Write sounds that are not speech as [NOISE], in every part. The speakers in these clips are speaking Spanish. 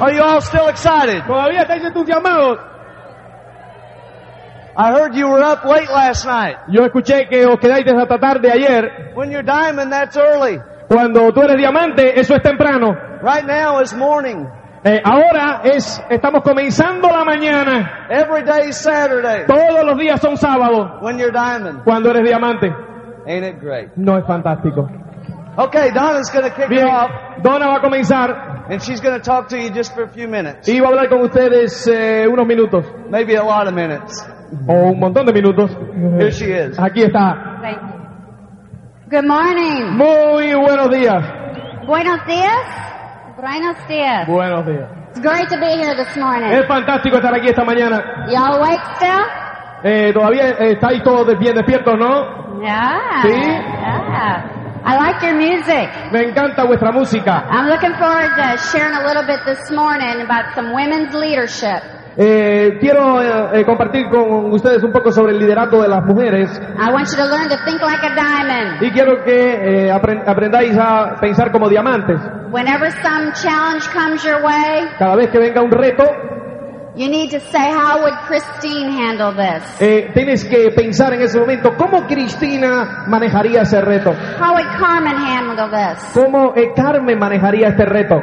Are you all still excited? ¿Todavía estáis entusiasmados? I heard you were up late last night. Yo escuché que os quedáis desde esta tarde ayer. When you're diamond, that's early. Cuando tú eres diamante, eso es temprano. Right now is morning. Eh, ahora es, estamos comenzando la mañana. Every day's Saturday. Todos los días son sábados. When you're diamond. Cuando eres diamante. Ain't it great? No es fantástico. Okay, Donna's gonna kick Bien, it off, Donna va a comenzar and she's gonna talk to you just for a few minutes. y va a hablar con ustedes eh, unos minutos. Maybe a lot of minutes. O un montón de minutos. Here she is. Aquí está. Thank you. Good morning. Muy buenos días. Buenos dias. Buenos dias. Buenos días. It's great to be here this morning. Es fantástico estar aquí esta mañana. Y'all awake still? Eh, Todavía eh, estáis todos bien despiertos, ¿no? Yeah. Sí. Yeah. I like your music. Me encanta vuestra música. I'm looking forward to sharing a little bit this morning about some women's leadership. Eh, quiero eh, eh, compartir con ustedes un poco sobre el liderato de las mujeres I want you to learn to think like a diamond. y quiero que eh, apren- aprendáis a pensar como diamantes. Whenever some challenge comes your way, Cada vez que venga un reto, you need to say, how would Christine handle this? eh, tienes que pensar en ese momento cómo Cristina manejaría ese reto, How would Carmen handle this? cómo eh, Carmen manejaría este reto.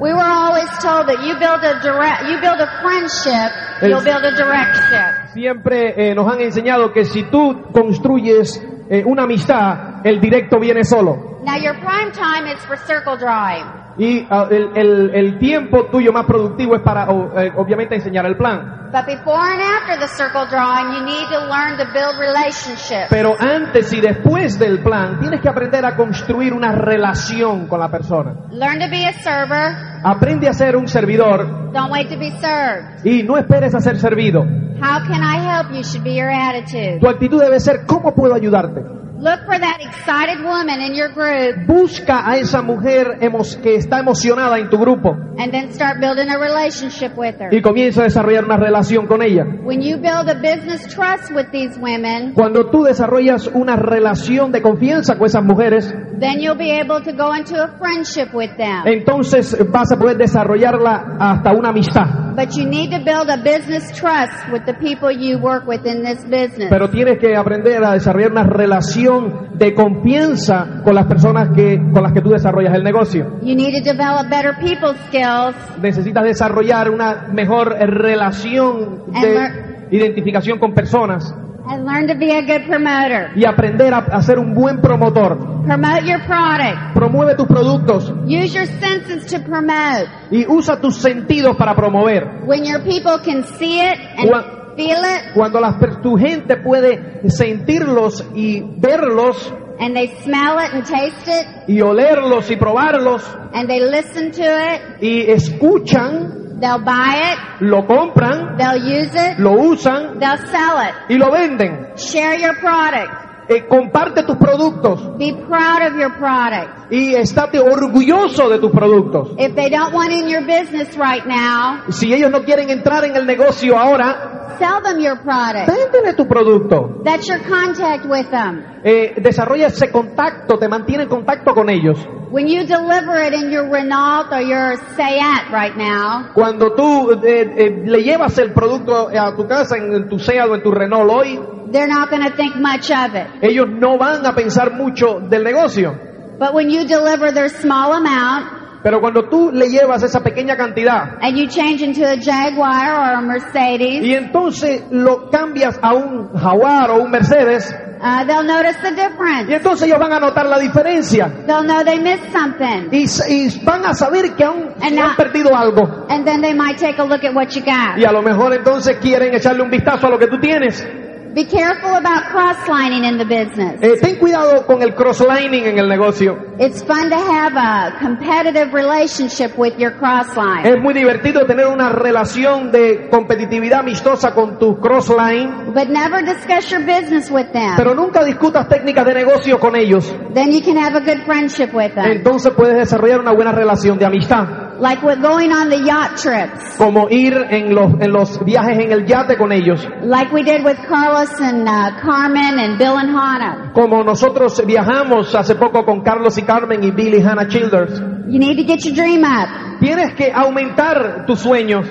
We were always told that you build a direct, you build a friendship, Es- you'll build a direction. Siempre eh, nos han enseñado que si tú construyes eh, una amistad, el directo viene solo. Now your prime time is for circle drawing. Y ah, el, el- el tiempo tuyo más productivo es para, o, eh, obviamente, enseñar el plan. But before and after the circle drawing, you need to learn to build relationships. Pero antes y después del plan, tienes que aprender a construir una relación con la persona. Learn to be a server. Aprende a ser un servidor Don't wait to be served. y no esperes a ser servido. How can I help you should be your attitude. Tu actitud debe ser, ¿cómo puedo ayudarte? Look for that excited woman in your group Busca a esa mujer que está emocionada en tu grupo and then start building a relationship with her. y comienza a desarrollar una relación con ella. When you build a business trust with these women, Cuando tú desarrollas una relación de confianza con esas mujeres, then you'll be able to go into a friendship with them. entonces vas a poder desarrollarla hasta una amistad. But you need to build a business trust with the people you work with in this business. Pero tienes que aprender a desarrollar una relación de confianza con las personas que, con las que tú desarrollas el negocio. You need to develop better people skills Necesitas desarrollar una mejor relación de identificación con personas and learn to be a good promoter. y aprender a, a ser un buen promotor. Promote your product. Promueve tus productos Use your senses to promote. y usa tus sentidos para promover. When your people can see it and feel it Cuando per- tu gente puede sentirlos y verlos and they smell it and taste it y olerlos y probarlos and they listen to it, y escuchan, they'll buy it, lo compran, they'll use it, lo usan they'll sell it. y lo venden. Share your product. Eh, comparte tus productos Be proud of your product. y estate orgulloso de tus productos. If they don't want in your business right now, Si ellos no quieren entrar en el negocio ahora, sell them your product. véndele tu producto. That's your contact with them. Eh, desarrolla ese contacto, te mantiene en contacto con ellos. When you deliver it in your Renault or your Seat right now, Cuando tú eh, eh, le llevas el producto a tu casa, en, en tu Seat o en tu Renault hoy, they're not going to think much of it. ellos no van a pensar mucho del negocio. But when you deliver their small amount Pero cuando tú le llevas esa pequeña cantidad and you change into a Jaguar or a Mercedes, y entonces lo cambias a un Jaguar o un Mercedes, uh, they'll notice the difference. y entonces ellos van a notar la diferencia They'll know they missed something. y, y van a saber que aún And han perdido algo. And then they might take a look at what you got. Y a lo mejor entonces quieren echarle un vistazo a lo que tú tienes. Be careful about cross-lining in the business. Eh, ten cuidado con el crosslining en el negocio. It's fun to have a competitive relationship with your cross-line. Es muy divertido tener una relación de competitividad amistosa con tu crossline, But never discuss your business with them. pero nunca discutas técnicas de negocio con ellos. Then you can have a good friendship with them. Entonces puedes desarrollar una buena relación de amistad, Like with going on the yacht trips. como ir en los, en los viajes en el yate con ellos, Like we did with Carlos and uh, Carmen and Bill and Hannah. como nosotros viajamos hace poco con Carlos y Carmen y Billy y Hannah Childers. You need to get your dream up. Tienes que aumentar tus sueños,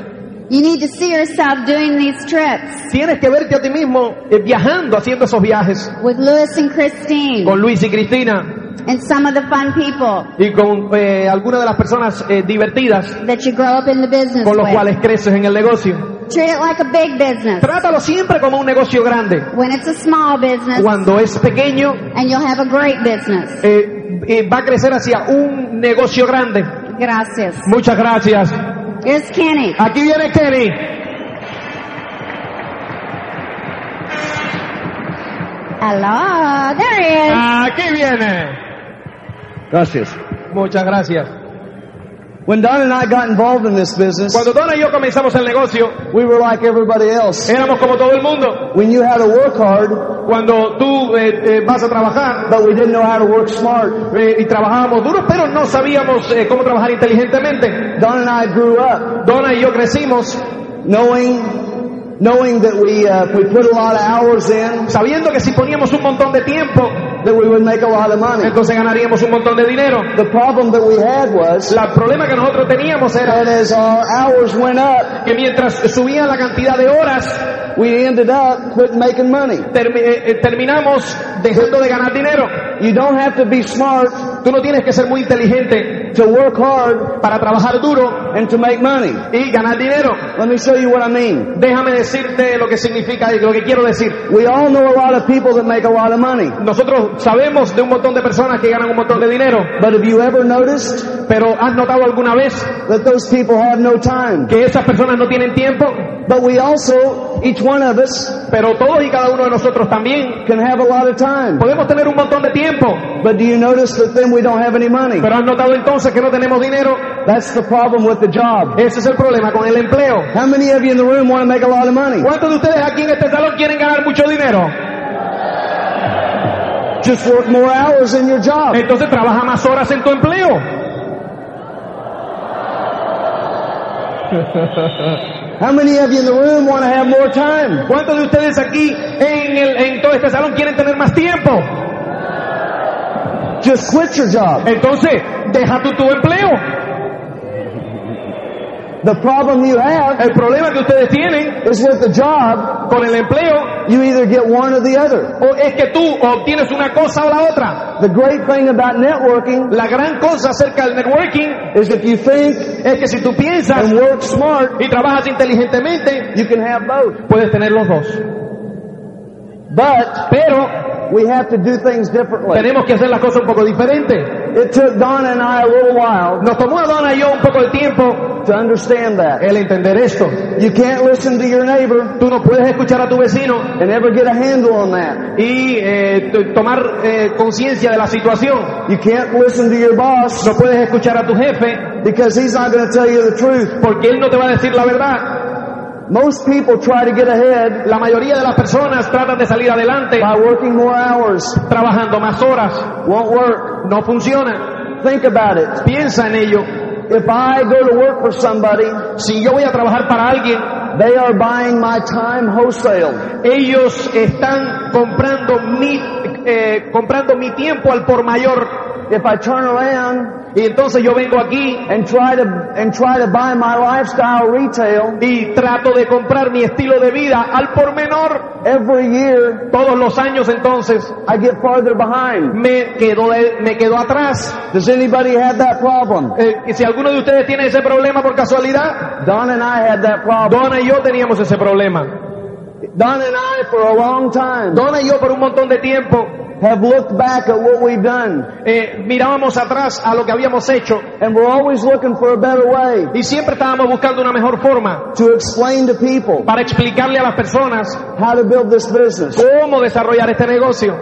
You need to see yourself doing these trips tienes que verte a ti mismo eh, viajando, haciendo esos viajes with Louis and Christine con Luis y Cristina and some of the fun people y con eh, algunas de las personas eh, divertidas that you grow up in the business con los with. cuales creces en el negocio. Treat it like a big business. Trátalo siempre como un negocio grande. When it's a small business, Cuando es pequeño, and you'll have a great business. eh, eh, va a crecer hacia un negocio grande. Gracias. Muchas gracias. Here's Kenny. Aquí viene Kenny. Hello. There he is. Aquí viene. Gracias. Muchas gracias. When Don and I got involved in this business, Cuando Donna y yo comenzamos el negocio, we were like everybody else. éramos como todo el mundo. We knew how to work hard, Cuando tú eh, eh, vas a trabajar but we didn't know how to work smart. eh, y trabajábamos duro, pero no sabíamos eh, cómo trabajar inteligentemente. Don and I grew up Donna y yo crecimos knowing, knowing that we, uh, we put a lot of hours in, sabiendo que si poníamos un montón de tiempo, that we would make a lot of money. entonces ganaríamos un montón de dinero. The problem that we had was La- El problema que nosotros teníamos era that as our hours went up, que mientras subía la cantidad de horas, we ended up quit making money. termi- eh, eh, terminamos dejando de ganar dinero. You don't have to be smart Tú no tienes que ser muy inteligente to work hard para trabajar duro and to make money. y ganar dinero. Let me show you what I mean. Déjame decirte lo que significa y lo que quiero decir. We all know a lot of people that make a lot of money. Nosotros sabemos de un montón de personas que ganan un montón de dinero, But have you ever noticed pero ¿has notado alguna vez that those people have no time? que esas personas no tienen tiempo? But we also, each one of us, Pero todos y cada uno de nosotros también can have a lot of time. podemos tener un montón de tiempo, But do you notice that then we don't have any money? pero ¿has notado entonces que no tenemos dinero? That's the problem with the job. Ese es el problema con el empleo. How many of you in the room want to make a lot of money? ¿Cuántos de ustedes aquí en este salón quieren ganar mucho dinero? Just work more hours in your job. Entonces trabaja más horas en tu empleo. How many of you in the room want to have more time? ¿Cuántos de ustedes aquí en, el, en todo este salón quieren tener más tiempo? Just quit your job. Entonces, deja tú tu empleo. The problem you have El problema que ustedes tienen is with the job, con el empleo you either get one or the other. o es que tú obtienes una cosa o la otra. The great thing about networking La gran cosa acerca del networking is if you think es que si tú piensas and work smart, y trabajas inteligentemente, you can have both. puedes tener los dos. But Pero we have to do things differently. tenemos que hacer las cosas un poco diferentes. It took Donna and I a little while Nos tomó a Donna y yo un poco de tiempo to understand that. el entender esto. You can't listen to your neighbor Tú no puedes escuchar a tu vecino and ever get a handle on that. y eh, t- tomar eh, conciencia de la situación. You can't listen to your boss No puedes escuchar a tu jefe because he's not going to tell you the truth. porque él no te va a decir la verdad. Most people try to get ahead La mayoría de las personas tratan de salir adelante by working more hours. trabajando más horas. Won't work. No funciona. Think about it. Piensa en ello. If I go to work for somebody, Si yo voy a trabajar para alguien, they are buying my time wholesale. ellos están comprando mi, eh, comprando mi tiempo al por mayor. If I turn around Y entonces yo vengo aquí and try to and try to buy my lifestyle retail y trato de comprar mi estilo de vida al por menor. every year, Todos los años entonces I get farther behind. me quedo, de- me quedo atrás. Does anybody have that problem? Eh, si alguno de ustedes tiene ese problema por casualidad, Don and I had that problem. Donna y yo teníamos ese problema. Don and I, for a long time, Donna y yo por un montón de tiempo have looked back at what we've done, eh, mirábamos atrás a lo que habíamos hecho. And we're always looking for a better way y siempre estábamos buscando una mejor forma to explain to people para explicarle a las personas how to build this business, cómo desarrollar este negocio,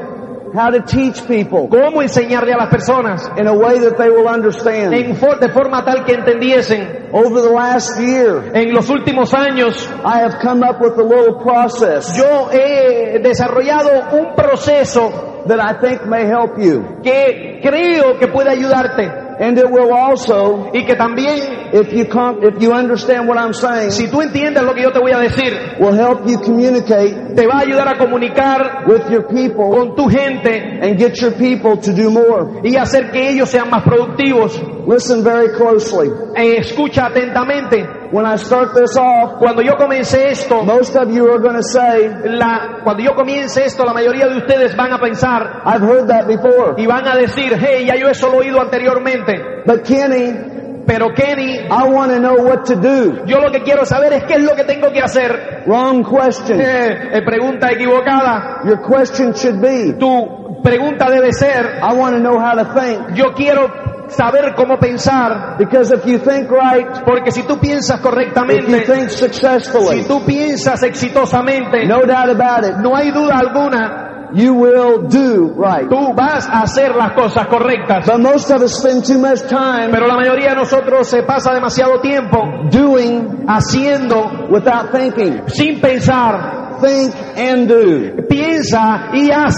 how to teach people cómo enseñarle a las personas in a way that they will understand. en for- de forma tal que entendiesen. Over the last year, En los últimos años I have come up with a little process yo he desarrollado un proceso that I think may help you. que creo que puede ayudarte And it will also, y que también, if you com- if you understand what I'm saying, si tú entiendes lo que yo te voy a decir, will help you communicate te va a ayudar a comunicar with your people con tu gente and get your people to do more. y hacer que ellos sean más productivos. Listen very closely. Eh, escucha atentamente. When I start this off, Cuando yo comience esto, most of you are going to say, la, cuando yo comience esto, la mayoría de ustedes van a pensar I've heard that before. y van a decir, hey, ya yo eso lo he oído anteriormente. But Kenny, Pero Kenny, I want to know what to do. yo lo que quiero saber es qué es lo que tengo que hacer. Wrong question. Eh, eh, pregunta equivocada. Your question should be, Tu pregunta debe ser, I want to know how to think. yo quiero saber cómo pensar, Because if you think right, porque si tú piensas if you correctamente, think successfully, si tú piensas exitosamente, no doubt about it, no hay duda alguna, you will do right. tú vas a hacer las cosas correctas. But most of us spend too much time Pero la mayoría de nosotros se pasa demasiado tiempo doing haciendo without thinking. sin pensar. Think and do. Piensa y haz.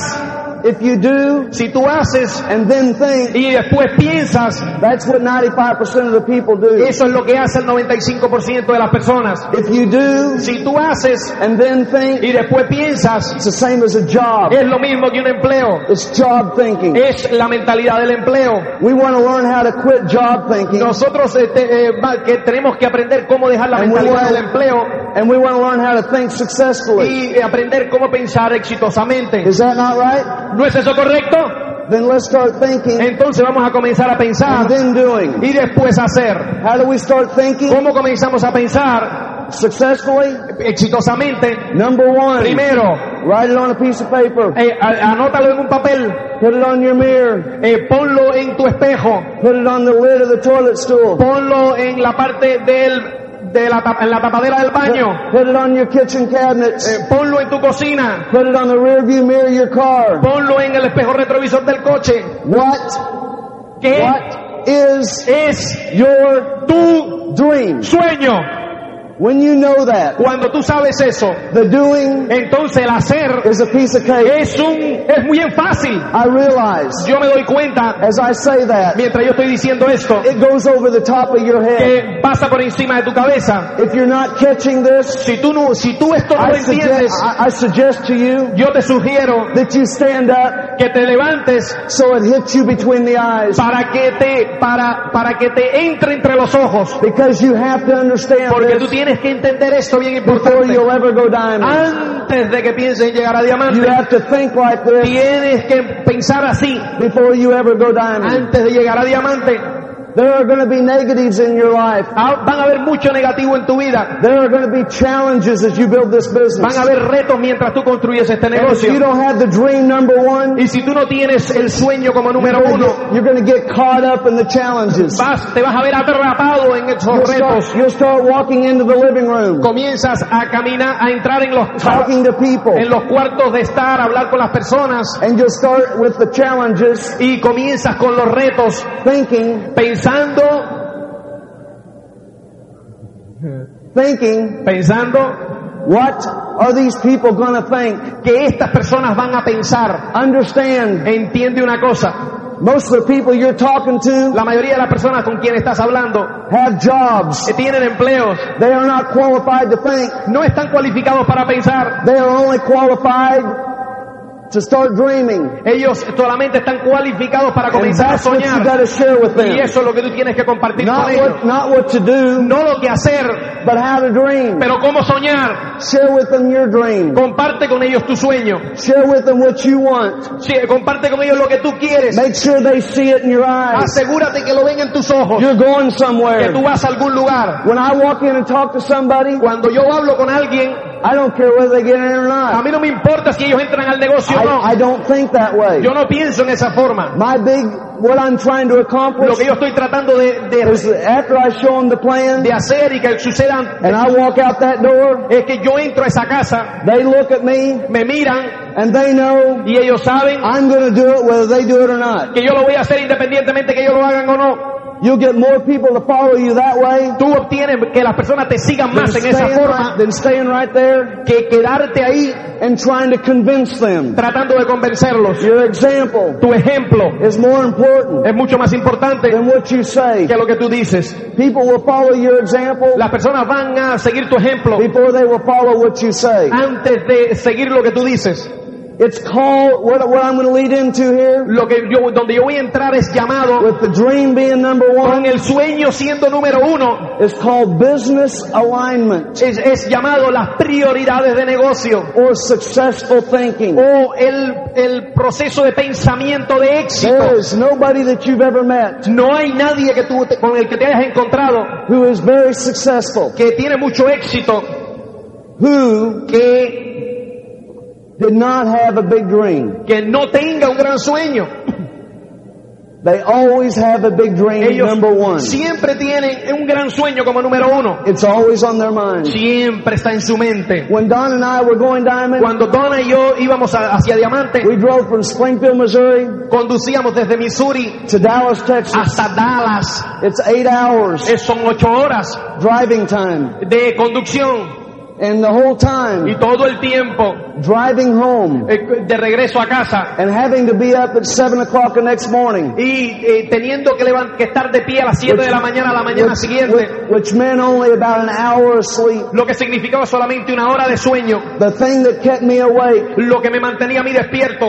If you do Si tú haces and then think, y después piensas, that's what 95% of the people do. eso es lo que hace el 95% de las personas. If you do Si tú haces and then think, y después piensas, it's the same as a job. es lo mismo que un empleo. It's job thinking. Es la mentalidad del empleo. We want to learn how to quit job thinking Nosotros eh, te- eh, que tenemos que aprender cómo dejar la And we mentalidad want- del empleo and we want to learn how to think successfully. y aprender cómo pensar exitosamente. Is that not right? ¿No es eso correcto? Then let's start thinking Entonces vamos a comenzar a pensar and then doing. y después hacer. How do we start thinking ¿Cómo comenzamos a pensar successfully? exitosamente? Number one, Primero, write it on a piece of paper. eh, a- anótalo en un papel, Put it on your mirror. eh, ponlo en tu espejo, Put it on the lid of the toilet stool. ponlo en la parte del, de la, tap- en la tapadera del baño, Put it on your kitchen cabinets. eh, ponlo en tu cocina, Put it on the rear view mirror of your car. ponlo en el espejo retrovisor del coche. What, ¿Qué what is es your tu dream? sueño? When you know that, Cuando tú sabes eso, the doing entonces el hacer is a piece of cake. es un, es muy fácil. I realize Yo me doy cuenta, as I say that, mientras yo estoy diciendo esto, it goes over the top of your head. que pasa por encima de tu cabeza. If you're not catching this, Si tú no, si tú esto no I suggest, entiendes, I, I suggest to you yo te sugiero that you stand up que te levantes so it hits you between the eyes. para que te, para, para que te entre entre los ojos. Because you have to understand Porque tú this tienes que entender esto bien importante. you'll ever go diamond. Antes de que pienses en llegar a You diamante, have to think like this tienes que pensar así. before you ever go. Antes de llegar a diamante, There are going to be negatives in your life. ah, van a haber mucho negativo en tu vida. There are going to be challenges as you build this business. Van a haber retos mientras tú construyes este And if you negocio. don't have the dream number one, Y si tú no tienes el sueño como you're número going uno, to get, you're going to get caught up in the challenges. vas, te vas a ver atrapado en esos You'll retos. start, you'll start walking into the living room, Comienzas a caminar, a entrar en los, talking to people, en los cuartos de estar, hablar con las personas and you'll start with the challenges, y comienzas con los retos thinking, pensando, thinking, pensando what are these people going to think? que estas personas van a pensar. Understand, Entiende una cosa, most of the people you're talking to la mayoría de las personas con quien estás hablando have jobs. que tienen empleos They are not qualified to think. no están cualificados para pensar. They are only qualified to start dreaming. Ellos solamente están cualificados para comenzar a that's what you soñar. share with Y them. eso es lo que tú tienes que compartir Not con ellos. what, not what to do, No lo que hacer, but how to dream. pero cómo soñar. Share with them your dream. Comparte con ellos tu sueño. Share with them what you want. Sí, comparte con ellos lo que tú quieres. Make sure they see it in your eyes. Asegúrate que lo ven en tus ojos. You're going Que somewhere. tú vas a algún lugar. When I walk in and talk to somebody, Cuando yo hablo con alguien, I don't care whether they get in or A not. mí no me importa si ellos entran al negocio o I, no. I don't think that way. Yo no pienso en esa forma. My big, what I'm trying to Lo accomplish que yo estoy tratando de, de, is after I show them the plan de hacer y que sucedan and I walk out that door, es que yo entro a esa casa, they look at me me miran and they know y ellos saben I'm going to do it whether they do it or not. que yo lo voy a hacer independientemente que ellos lo hagan o no. You'll get more people to follow you that way Tú obtienes que las personas te sigan than más en esa staying, forma right, than staying right there que quedarte ahí and trying to convince them. tratando de convencerlos. Your example Tu ejemplo is more important es mucho más importante than what you say. que lo que tú dices. People will follow your example Las personas van a seguir tu ejemplo before they will follow what you say. antes de seguir lo que tú dices. It's called, what, what I'm going to lead into here, Lo que yo, donde yo voy a entrar es llamado with the dream being number con one, el sueño siendo número uno. it's called business alignment Es, es llamado las prioridades de negocio or successful thinking. o el, el proceso de pensamiento de éxito. There is nobody that you've ever met No hay nadie que tú, te- con el que te hayas encontrado who is very successful, que tiene mucho éxito who que, did not have a big dream. que no tenga un gran sueño. They always have a big dream, Ellos number one. siempre tienen un gran sueño como número uno. It's always on their mind. Siempre está en su mente. When Don and I were going diamond, Cuando Donna y yo íbamos a- hacia Diamante, we drove from Springfield, Missouri conducíamos desde Missouri to Dallas, Texas. hasta Dallas. It's eight hours Eh, Son ocho horas driving time. de conducción And the whole y time, todo el tiempo driving home eh, de regreso a casa and having to be up at seven o'clock the next morning. y eh, teniendo que, que estar de pie a las 7 de la mañana a la mañana Which, siguiente, which- which meant only about an hour of sleep. lo que significaba solamente una hora de sueño. The thing that kept me awake Lo que me mantenía a mí despierto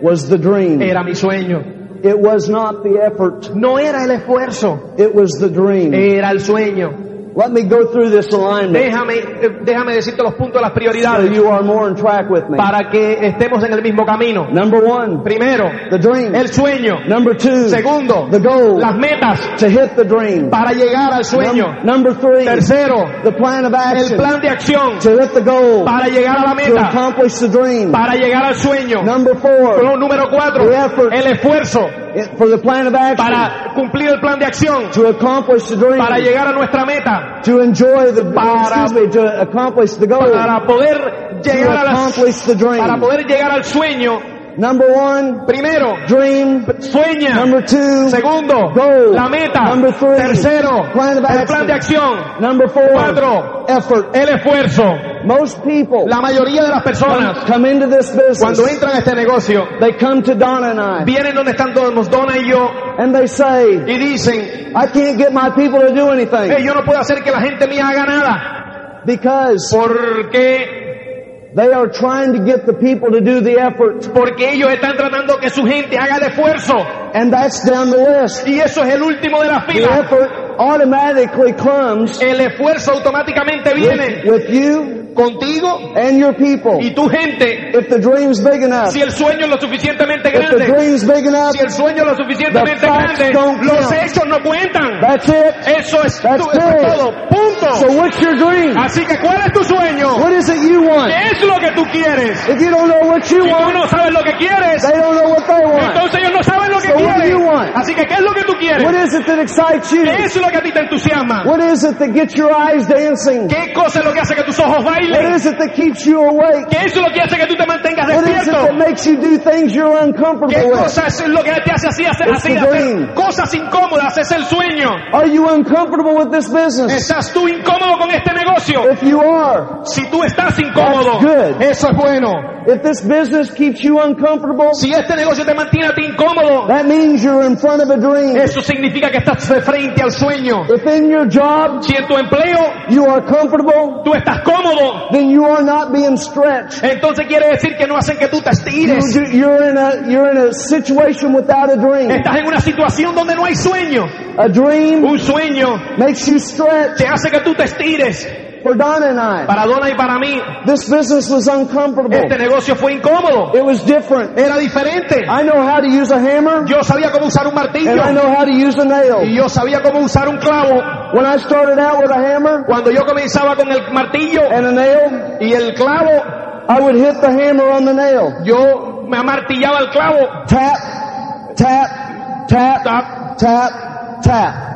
was the dream. era mi sueño. It was not the effort. No era el esfuerzo, It was the dream. era el sueño. Let me go through this alignment Déjame, eh, déjame decirte los puntos de las so prioridades you are more in track with me. para que estemos en el mismo camino. Number one, Primero, the dream. el sueño. Number two, Segundo, the goal las metas to hit the dream. para llegar al sueño. Num- number three, Tercero, the plan of el action plan de acción to hit the goal, para llegar a la to meta, accomplish the dream. para llegar al sueño. Number four, Pero número cuatro, The effort. el esfuerzo it- for the plan of action para cumplir el plan de acción, to accomplish the dream, para llegar a nuestra meta, to enjoy the, Para- to accomplish the goal, para poder to llegar a la, accomplish the dream. para poder llegar al sueño. Number one, Primero, dream. sueña. Number two, Segundo, Goal. la meta. Number three, Tercero, plan of el plan de acción. number four, Cuatro, effort. el esfuerzo. Most people La mayoría de las personas, come into this cuando business, entran a este negocio, they come to Donna and I, vienen donde están todos, Donna y yo, and they say, y dicen, I can't get my people to do anything. "Hey, yo no puedo hacer que la gente mía haga nada, because porque, they are trying to get the people to do the effort, porque ellos están tratando que su gente haga el esfuerzo, and that's down the list. y eso es el último de la The fila. effort automatically comes El esfuerzo automáticamente viene with, with you contigo and your people. y tu gente. If the dream's big enough, Si el sueño es lo suficientemente if the grande, dream's big enough, si el sueño es lo suficientemente The facts grande, don't los count. hechos no cuentan. that's it. Eso es, That's tu- eso es it. todo. Punto. So what's your dream? Así que, ¿cuál es tu sueño? What is it you want? ¿Qué es lo que tú quieres? If you don't know what you Si tú want, no sabes lo que quieres, they don't know what they want. entonces ellos no saben lo que So what do you quieren. want? Así que, ¿qué es lo que tú What quieres? is it that excites you? ¿Qué es lo que a ti te entusiasma? What is it that gets your eyes dancing? ¿Qué cosa es lo que hace que tus ojos What is it that keeps you awake? ¿Qué es lo que hace que tú te mantengas What is it despierto? that makes you do things you're ¿Qué uncomfortable with? cosa es lo que te hace así hacer, It's así the hacer dream. cosas incómodas? Es el sueño. Are you uncomfortable with this business? ¿Estás tú incómodo con este negocio? If you are, Si tú estás incómodo, That's good. eso es bueno. if this business keeps you uncomfortable, Si este negocio te mantiene a ti incómodo, that means you're in front of a dream. eso significa que estás de frente al sueño. If in your job Si en tu empleo you are comfortable, tú estás cómodo, then you are not being stretched. entonces quiere decir que no hacen que tú te You, estires. you're in a you're in a situation without a dream. Estás en una situación donde no hay sueño. A dream Un sueño makes you stretch. te hace que tú te estires. For Donna and I. Para Donna y para mí, This business was uncomfortable. este negocio fue incómodo. It was different. Era diferente. I know how to use a hammer Yo sabía cómo usar un martillo. and I know how to use a Y nail. yo sabía cómo usar un clavo. When I started out with a hammer Cuando yo comenzaba con el martillo and a nail, y el clavo, I would hit the hammer on the nail. yo me amartillaba el clavo. Tap, tap, tap, Tap. tap, tap.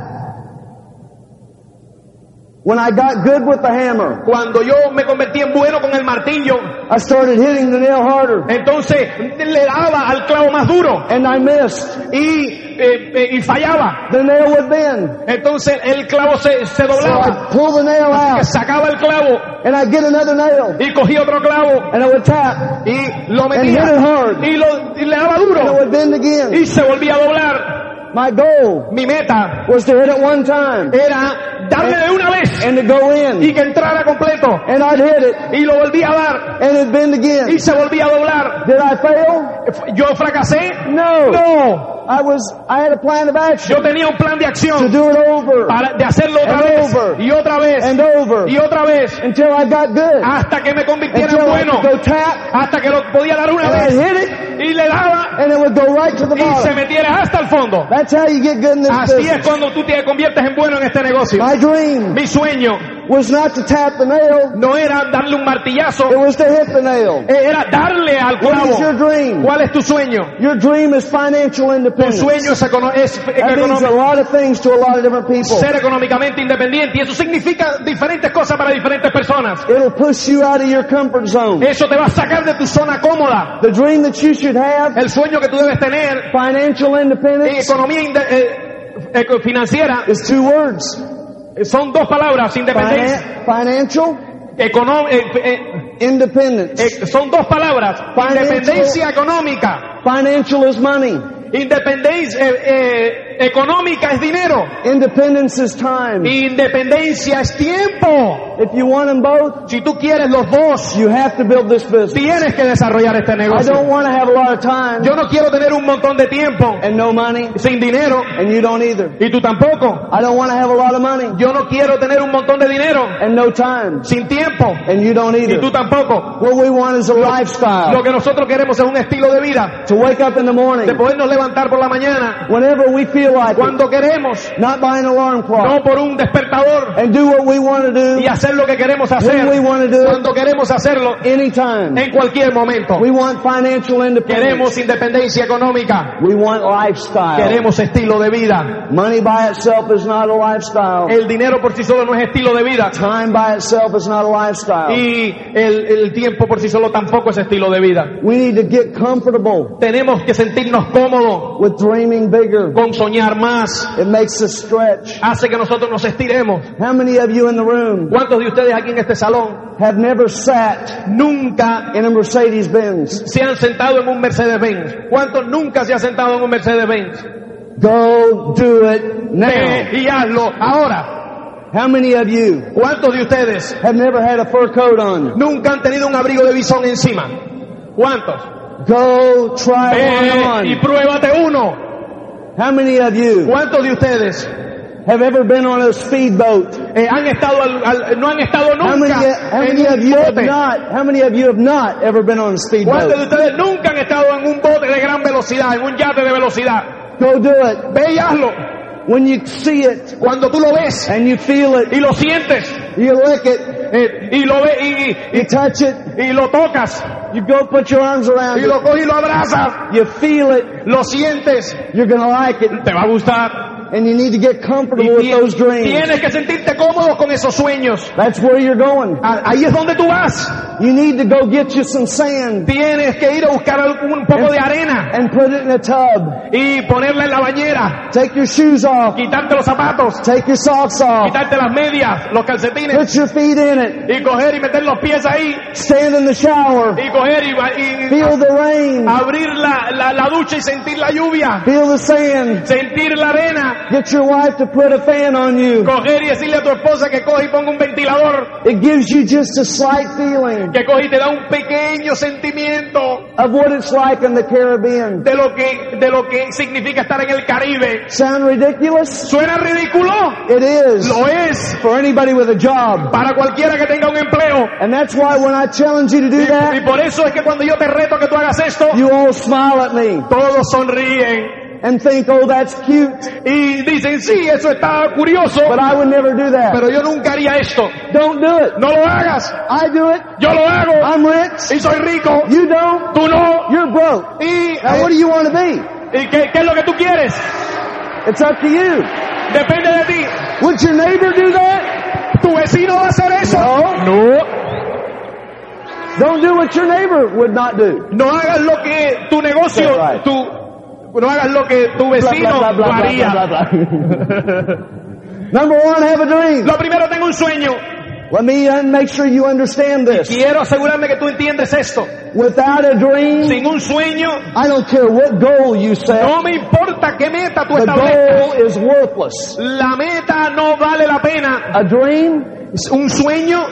When I got good with the hammer, Cuando yo me convertí en bueno con el martillo, I started hitting the nail harder entonces le daba al clavo más duro and I missed. y, eh, eh, y fallaba. The nail would bend. Entonces el clavo se, se So doblaba. I'd pull the nail Que out sacaba el clavo and I'd get another nail y cogía otro clavo and I would tap y lo and hit it metía hard y, lo, y le daba and it duro would bend again. y se volvía a doblar. My goal Mi meta was to hit it one time era darle de una vez and to go in y que entrara completo and I'd hit it y lo volvía a dar and it'd bend y again. se volvía a doblar. Did I fail? Yo fracasé. No. No, I was, I had a plan of action yo tenía un plan de to acción do it over para, de hacerlo otra And vez over. y otra vez and over y otra vez until I got good. hasta que me convirtiera en Until I bueno, could go tap hasta que lo podía dar una vez hit it y le daba and it would go right to the y se metiera hasta el fondo. That's how you get good in this Así es business. cuando tú te conviertes en bueno en este negocio. My dream Mi sueño was not to tap the nail, no era darle un martillazo, it was to hit the nail. eh, era darle al What is your clavo. dream? ¿Cuál es tu sueño? Your dream is financial Tu independence. sueño es, econo- es That means a lot of things to a lot of different people. ser económicamente independiente y eso significa diferentes cosas para diferentes personas. It'll push you out of your comfort zone. Eso te va a sacar de tu zona cómoda. The dream that you should have, El sueño que tú debes tener financial en independence, economía eh, eco- financiera is two words. Son dos palabras, independencia. Finan- financial econo- eh, eh, independence. eh, son dos palabras, Financial- independencia económica. Financial is money. Independencia eh, eh, económica es dinero. Independence is time. Independencia es tiempo. If you want them both, Si tú quieres los dos, you have to build this business. tienes que desarrollar este I negocio. don't want to have a lot of time Yo no quiero tener un montón de tiempo and no money, sin dinero and you don't either. y tú tampoco. I don't want to have a lot of money Yo no quiero tener un montón de dinero and no time, sin tiempo and you don't y either. tú tampoco. What we want is a Lo lifestyle. que nosotros queremos es un estilo de vida, To wake up in the morning de podernos levantar por la mañana whenever we feel like it, cuando queremos, not by an alarm clock, no por un despertador and do what we want to y do hacer lo que queremos hacer when we want to do it cuando queremos hacerlo anytime. en cualquier momento. We want financial independence. Queremos independencia económica, We want lifestyle. queremos estilo de vida. Money by itself is not a lifestyle. El dinero por sí solo no es estilo de vida Time by itself is not a lifestyle. y el, el tiempo por sí solo tampoco es estilo de vida. We need to get comfortable Tenemos que sentirnos cómodos with dreaming bigger. con soñar más. It makes us stretch. Hace que nosotros nos estiremos. How many of you in the room ¿Cuántos de ustedes aquí en este salón have never sat nunca in a Mercedes Benz? se han sentado en un Mercedes-Benz? ¿Cuántos nunca se han sentado en un Mercedes-Benz? Go do it now. Ve y hazlo ahora. How many of you ¿Cuántos de ustedes have never had a fur coat on? nunca han tenido un abrigo de bisón encima? ¿Cuántos? Go try one Ve y on. pruébate uno. How many of you ¿Cuántos de ustedes have ever been on a speedboat? eh, han estado al- al- no han estado How many, nunca how en many of un you have bote? not? How many of you have not ever been on a ¿Cuántos de speedboat? ustedes nunca han estado en un bote de gran velocidad, en un yate de velocidad? Go do it. Ve y hazlo. When you see it Cuando tú lo ves and you feel it, y lo sientes you lick it, y lo ve y, you touch it, y, y lo tocas. You go put your arms around y it, lo coges y lo abrazas, you feel it, lo sientes, you're gonna like it, te va a gustar. And you need to get comfortable with those dreams. tienes que sentirte cómodo con esos sueños. That's where you're going. Ahí es donde tú vas. You need to go get you some sand Tienes que ir a buscar un poco de arena and put it in a tub. y ponerla en la bañera, Take your shoes off, quitarte los zapatos, take your socks off, quitarte las medias, los calcetines. Put your feet in it, y coger y meter los pies ahí. Stand in the shower, y coger y, y feel the rain, abrir la, la, la ducha y sentir la lluvia, feel the sand, sentir la arena Get your wife to put a fan on you. Coger y decirle a tu esposa que coge y ponga un ventilador. It gives you just a slight feeling Que coge y te da un pequeño sentimiento of what it's like in the Caribbean. de lo que, de lo que significa estar en el Caribe. Sound ridiculous? ¿Suena ridículo? It is Lo es for anybody with a job. para cualquiera que tenga un empleo. And that's why when I challenge you to do Y that, por eso es que cuando yo te reto que tú hagas esto, you all smile at me todos sonríen and think, oh, that's cute. y dicen, sí, eso está curioso, But I would never do that. pero yo nunca haría esto. Don't do it. No lo hagas. I do it. Yo lo hago I'm rich. y soy rico. You don't. Tú no. You're broke. Y, Now what do you want to be? ¿y qué, qué es lo que tú quieres? It's up to you. Depende de ti. Would your neighbor do that? ¿Tu vecino va a hacer eso? No. No. Don't do what your neighbor would not do. No hagas lo que tu negocio, right. tu, no hagas lo que tu vecino haría. [LAUGHS] Number one, have a dream. Lo primero, tengo un sueño. Let me uh, make sure you understand this. Quiero asegurarme que tú entiendes esto. Without a dream, Sin un sueño, I don't care what goal you set, no me importa qué meta tú the establezcas. goal is worthless. La meta no vale la pena. A dream Un sueño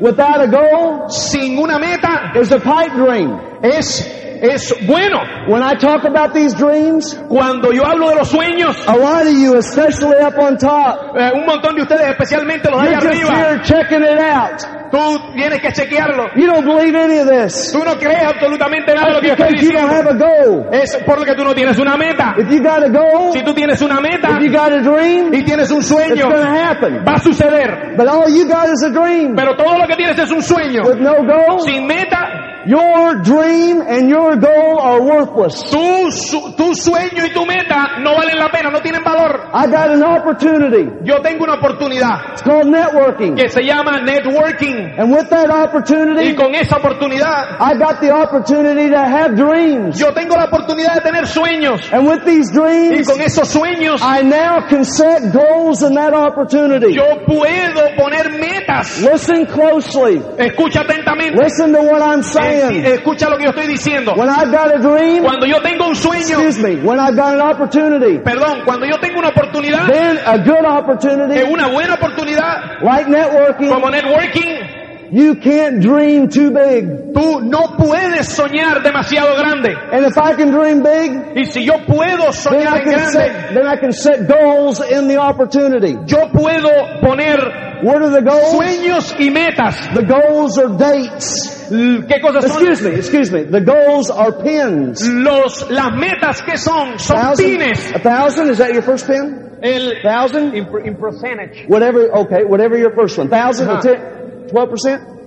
without a goal sin una meta is a pipe dream. es, es bueno. When I talk about these dreams, Cuando yo hablo de los sueños, a lot of you, especially up on top, eh, un montón de ustedes, especialmente los de allá arriba, here checking it out. Tú tienes que chequearlo. You don't believe any of this Tú no crees absolutamente nada de lo que estoy because you don't have a goal. Es por lo que tú no tienes una meta. If you got a goal, Si tú tienes una meta if you got a dream, y tienes un it's sueño, going to happen. va a suceder. But all you got is a dream Pero todo lo que tienes es un sueño. with no goal. Sin meta, Your dream and your goal are worthless. tu, su- tu sueño y tu meta no valen la pena, no tienen valor. I got an opportunity. Yo tengo una oportunidad It's called networking. que se llama networking. And with that Y opportunity, con esa oportunidad, I got the opportunity to have dreams. yo tengo la oportunidad de tener sueños. And with these Y dreams, con esos sueños, I now can set goals in that opportunity. yo puedo poner metas. Listen closely. Escucha atentamente. Listen to what I'm Eh, saying. Escucha lo que yo estoy diciendo. When I've got a dream, Cuando yo tengo un sueño, excuse me, when I've got an opportunity, perdón, cuando yo tengo una oportunidad, then a good opportunity, una buena oportunidad, like networking, como networking, You can't dream too big. Tú no puedes soñar demasiado grande. And if I can dream big, y si yo puedo soñar then I grande, set, then I can set goals in the opportunity. Yo puedo poner What are the goals? Sueños y metas. The goals are dates. ¿Qué cosas son? Excuse me, excuse me. The goals are pins. Los, las metas que son, son thousand, pines. A thousand, is that your first pin? El, thousand? In, in percentage. Whatever, okay, whatever your first one. Thousand uh -huh. or ten. 12%?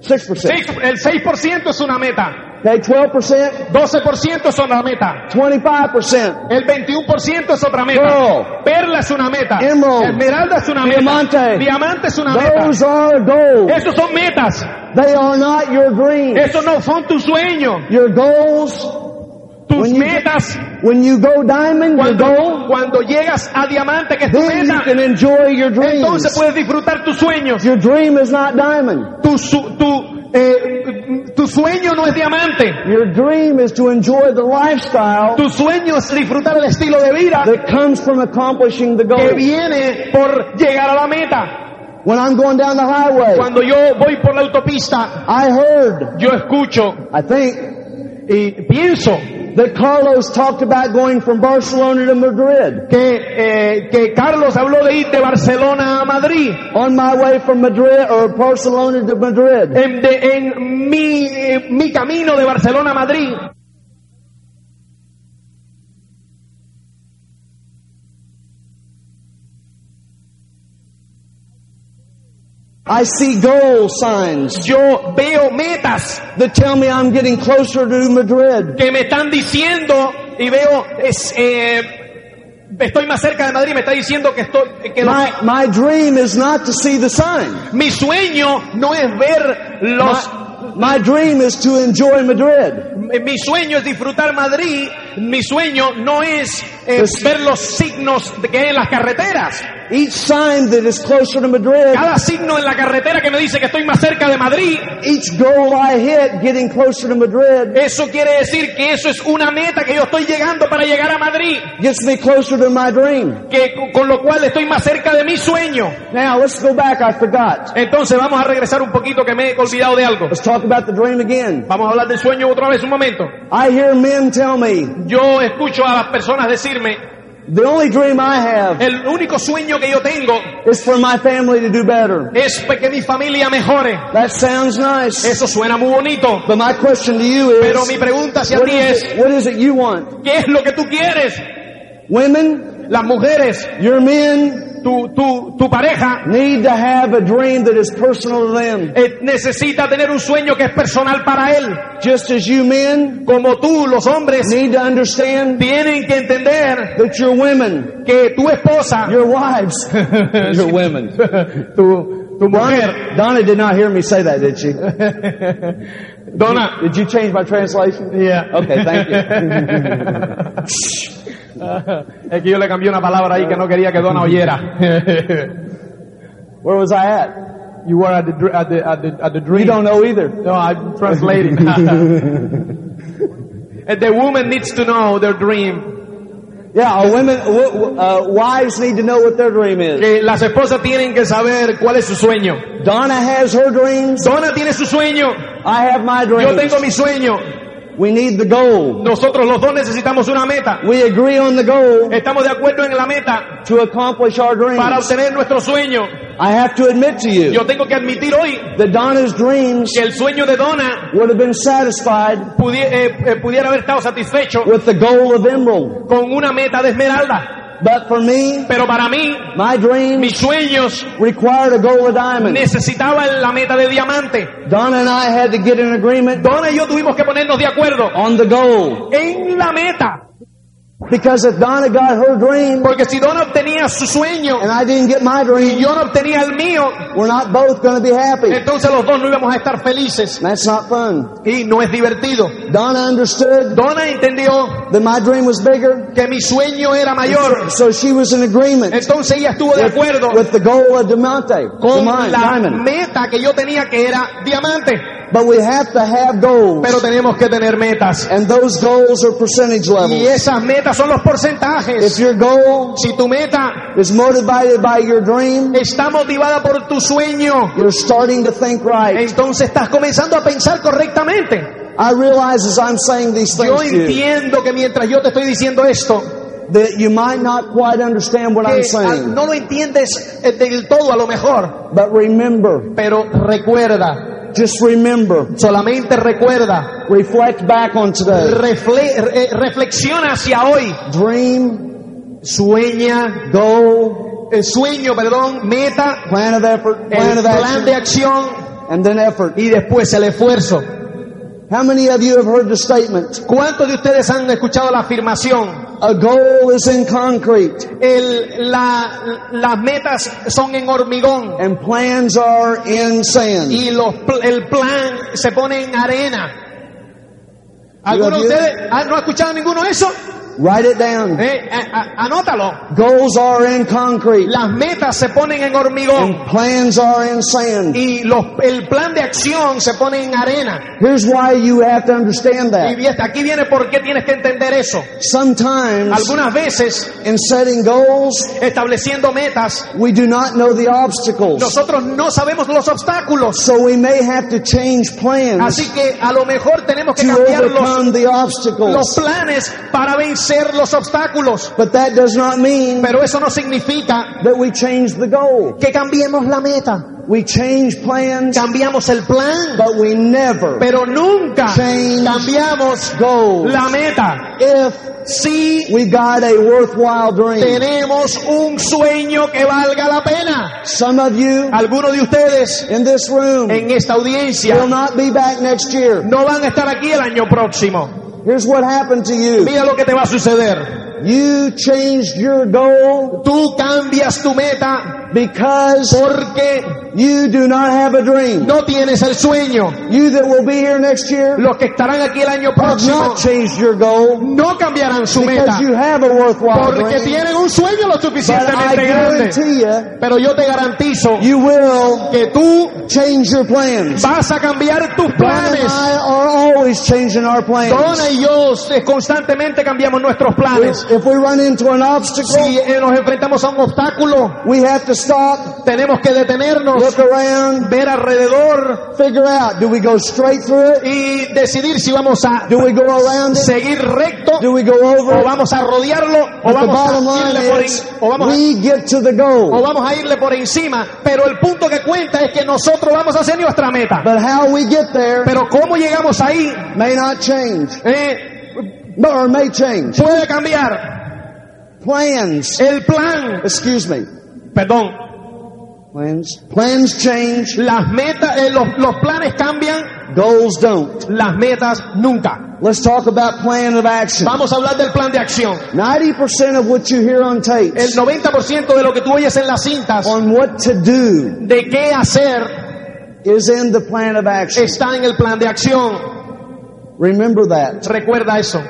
6%. el 6% es una meta. Okay, 12%. 12% es una meta. 25%. El 21% es otra meta. Perla es una meta. Emerald. Esmeralda es una meta. Diamante es una Those meta. Are goals. Esos son metas. They are not your dreams. Esos no son tus sueños. Your goals tus When you- metas. when you go diamond, Cuando, goal, cuando llegas a diamante, que es tu then you meta, can enjoy your entonces puedes disfrutar tus sueños. Your dream is not diamond. Tu, su- tu, eh, tu sueño no es diamante. Your dream is to enjoy the lifestyle Tu sueño es disfrutar el estilo de vida that comes from accomplishing the que goal. viene por llegar a la meta. When I'm going down the highway, Cuando yo voy por la autopista, I heard, yo escucho I think, y pienso that Carlos talked about going from Barcelona to Madrid. que, eh, que Carlos habló de ir de Barcelona a Madrid. On my way from Madrid or Barcelona to Madrid, En, de- en mi, eh, mi camino de Barcelona a Madrid, I see goal signs yo veo metas that tell me I'm getting closer to Madrid. que me están diciendo y veo, es, eh, estoy más cerca de Madrid, me está diciendo que estoy, que los- My, my dream is not to see the sign. mi sueño no es ver los, My, my dream is to enjoy Madrid. mi sueño es disfrutar Madrid mi sueño no es eh, ver los signos de que hay en las carreteras. Each sign that is closer to Madrid, Cada signo en la carretera que me dice que estoy más cerca de Madrid, each goal I hit getting closer to Madrid eso quiere decir que eso es una meta que yo estoy llegando para llegar a Madrid, gets me closer to my dream. que con lo cual estoy más cerca de mi sueño. Now let's go back. I forgot. Entonces vamos a regresar un poquito que me he olvidado de algo. Let's talk about the dream again. Vamos a hablar del sueño otra vez un momento. I hear men tell me Yo escucho a las personas decirme, the only dream I have el único sueño que yo tengo is for my family to do better. es que mi familia mejore. That sounds nice. Eso suena muy bonito. But my question to you Pero is, mi pregunta hacia ti es, it, what is it you want? ¿qué es lo que tú quieres? Women, Las mujeres, your men tu, tu, tu pareja, need to have a dream that is personal to them. eh, necesita tener un sueño que es personal para él. Just as you men Como tú, los hombres, need to understand tienen que entender that your women, que tu esposa, your wives, [LAUGHS] your women. [LAUGHS] tu, tu mujer, Donna, Donna did not hear me say that, did she? Donna, Did you change my translation? Yeah. Okay, thank you. [LAUGHS] [LAUGHS] es que yo le cambié una palabra ahí que no quería que Donna oyera. Where was I at? you were at the, at the, at the, at the You don't know either. No, I'm translating. And [LAUGHS] the woman needs to know their dream. Yeah, a women, uh, wives need to know what their dream is. Que las esposas tienen que saber cuál es su sueño. Donna has her dreams. Donna tiene su sueño. I have my dreams. Yo tengo mi sueño. We need the goal. Nosotros los dos necesitamos una meta. We agree on the goal Estamos de acuerdo en la meta to accomplish our para dreams. obtener nuestro sueño. I have to admit to you Yo tengo que admitir hoy that Donna's dreams que el sueño de Donna would have been satisfied pudi- eh, eh, pudiera haber estado satisfecho with the goal of emerald. con una meta de esmeralda. But for me, Pero para mí, my dreams mis sueños required a goal of diamond. necesitaban la meta de diamante. Donna and I had to get in agreement Donna y yo tuvimos que ponernos de acuerdo on the goal. en la meta. Because if Donna got her dream Porque si Donna obtenía su sueño and I didn't get my y dream, yo no obtenía el mío, we're not both going to be happy. entonces los dos no íbamos a estar felices. That's not fun. Y no es divertido. Donna understood Donna entendió that my dream was bigger, que mi sueño era mayor. so she was in agreement Entonces ella estuvo de acuerdo with the goal of diamante, con diamond, la meta que yo tenía que era diamante. But we have to have goals, Pero tenemos que tener metas. and those goals are percentage Y levels. esas metas son los If porcentajes. your goal Si tu meta is motivated by your dream, está motivada por tu sueño, you're starting to think right. entonces estás comenzando a pensar correctamente. I realize as I'm saying these Yo things you, entiendo que mientras yo te estoy diciendo esto, that you might not quite understand what I'm saying. no lo entiendes eh, del todo a lo mejor, But remember, pero recuerda, just remember, solamente recuerda, reflect back on today. refle- eh, reflexiona hacia hoy, Dream, sueña, goal, eh, sueño, perdón, meta, plan of effort, el plan of plan de action, acción. And then effort. y después el esfuerzo. How many of you have heard the statement, ¿Cuántos de ustedes han escuchado la afirmación? a goal is in concrete El, la- las metas son en hormigón and plans are in sand? y los, el plan se pone en arena. ¿Alguno de ustedes no ha escuchado ninguno de eso? Write it down. Eh, a- a- anótalo. Goals are in concrete Las metas se ponen en hormigón and plans are in sand. y los, el plan de acción se pone en arena. Here's why you have to understand that. aquí viene por qué tienes que entender eso. Sometimes Algunas veces, in setting goals, estableciendo metas, we do not know the obstacles. nosotros no sabemos los obstáculos. So we may have to change plans Así que a lo mejor tenemos que to cambiar los, planes para vencer los obstáculos. But that does not mean Pero eso no significa that we change the goal. que cambiemos la meta. We change plans, Cambiamos el plan, but we never pero nunca Change cambiamos goals. la meta. If Si we got a worthwhile dream. tenemos un sueño que valga la pena. Some of you Algunos de ustedes in this room en esta will audiencia not be back next year. no van a estar aquí el año próximo. Here's what happened to you. Mira lo que te va a suceder. You changed your goal Tú cambias tu meta Because porque you do not have a dream. no tienes el sueño. You that will be here next year Los que estarán aquí el año próximo not changed your goal no cambiarán su meta because you have a worthwhile porque dream. tienen un sueño lo suficientemente grande. you, Pero yo te garantizo you will que tú change your plans. vas a cambiar tus planes. I are always changing our plans. Donna y yo constantemente cambiamos nuestros planes. If we run into an obstacle, Si nos enfrentamos a un obstáculo, we have to stop, tenemos que detenernos, look around, ver alrededor figure out, do we go straight through it? y decidir si vamos a Do we go around it? seguir recto Do we go over o vamos a rodearlo o vamos a irle por, is, o vamos a- we get to the o vamos a irle por encima. Pero el punto que cuenta es que nosotros vamos a hacer nuestra meta. But how we get there Pero cómo llegamos ahí may not change, eh, or may change. puede cambiar. Plans, El plan, excuse me, perdón, plans, plans change, las metas, eh, los, los planes cambian, goals don't. las metas nunca. Let's talk about plan of action. Vamos a hablar del plan de acción. 90% of what you hear on El tapes 90% de lo que tú oyes en las cintas on what to do de qué hacer is in the plan of action. está en el plan de acción. Remember that. Recuerda eso.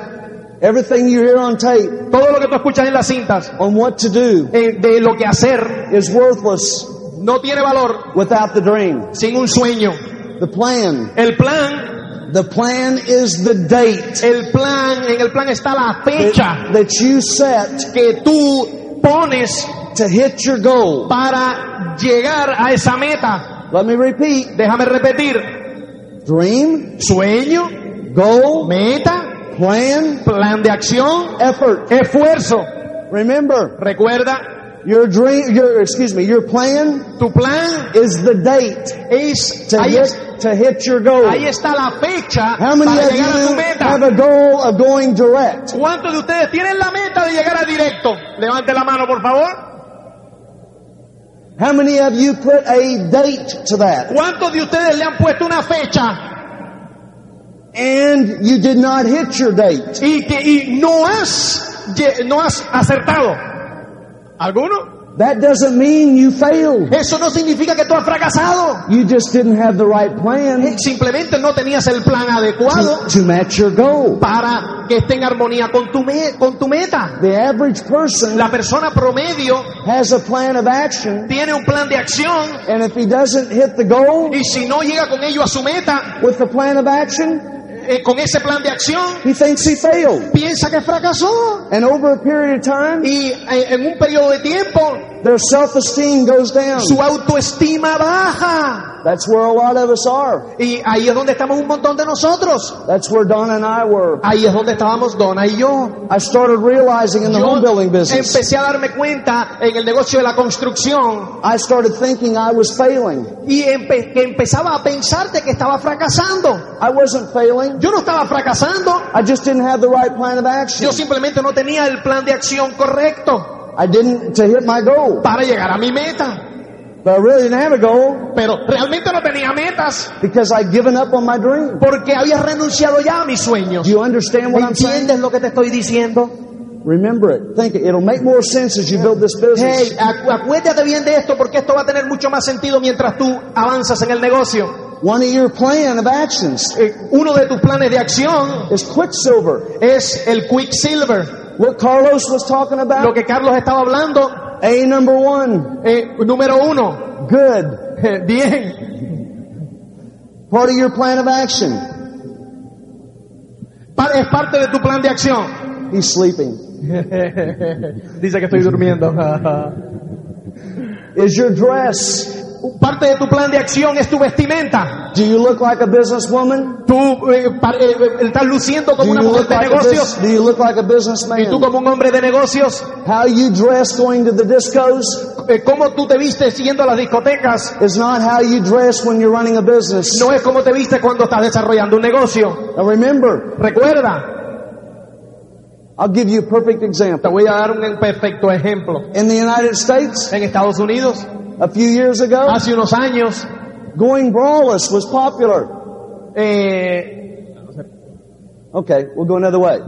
Everything you hear on tape Todo lo que tú escuchas en las cintas on what to do eh, de lo que hacer is worthless no tiene valor without the dream. sin un sueño. The plan. El plan, The plan is the date el plan, en el plan está la fecha that, that you set que tú pones to hit your goal. para llegar a esa meta. Let me repeat. Déjame repetir. Dream, Sueño, goal, meta, plan, plan de acción, effort. esfuerzo. Remember, Recuerda, your dream, your, excuse me, your plan tu plan is the date es, to ahí, hit, to hit your goal. ahí está la fecha How many para of llegar a tu you have meta. a goal of going direct? ¿Cuántos de ustedes tienen la meta de llegar a directo? Levante la mano, por favor. How many of you put a date to that? ¿Cuántos de ustedes le han puesto una fecha And you did not hit your date. y que y no has no has acertado? ¿Alguno? That doesn't mean you failed. Eso no significa que tú has fracasado. You just didn't have the right plan Simplemente no tenías el plan adecuado to, to match your goal. para que esté en armonía con tu, me- con tu meta. The average person La persona promedio has a plan of action, tiene un plan de acción and if he doesn't hit the goal y si no llega con ello a su meta, with the plan of action, eh, con ese plan de acción, he thinks he failed. piensa que fracasó. And over a period of time, Y eh, en un periodo de tiempo, their self-esteem goes down. su autoestima baja. That's where a lot of us are. Y ahí es donde estamos un montón de nosotros. That's where Donna and I were. Ahí es donde estábamos Donna y yo. I started realizing in the Yo home building business, empecé a darme cuenta en el negocio de la construcción I started thinking I was failing. y empe- empezaba a pensar de que estaba fracasando. I wasn't failing. Yo no estaba fracasando, I just didn't have the right plan of action. yo simplemente no tenía el plan de acción correcto I didn't to hit my goal. para llegar a mi meta. But I really didn't have a goal Pero realmente no tenía metas because I'd given up on my dream. porque había renunciado ya a mis sueños. Do you understand what I'm saying? ¿Entiendes lo que te estoy diciendo? Remember it. Think it. It'll make more sense as you build this Hey, business. acu- acuérdate bien de esto porque esto va a tener mucho más sentido mientras tú avanzas en el negocio. One of your plan of actions Eh, uno de tus planes de acción is Quicksilver. es el Quicksilver. What Carlos was talking Lo about. que Carlos estaba hablando, A number one. eh, número uno, Good. eh, [LAUGHS] bien, Part of your plan of action. Pa- es parte de tu plan de acción. He's sleeping. [LAUGHS] Dice que estoy durmiendo. [LAUGHS] Is your dress. Parte de tu plan de acción es tu vestimenta. Do you look like a businesswoman? Tú eh, eh, eh, estás luciendo Do como you, una mujer de like a bus- negocios do you look like a y tú businessman? como un hombre de negocios. How you dress going to the discos Eh, cómo tú te vistes yendo a las discotecas is not how you dress when you're running a business. no es como te vistes cuando estás desarrollando un negocio. Now remember, Recuerda, I'll give you a perfect te example. voy a dar un perfecto ejemplo. In the United States, En Estados Unidos, a few years ago, hace unos años, going braless was popular. eh, Okay, we'll go another way.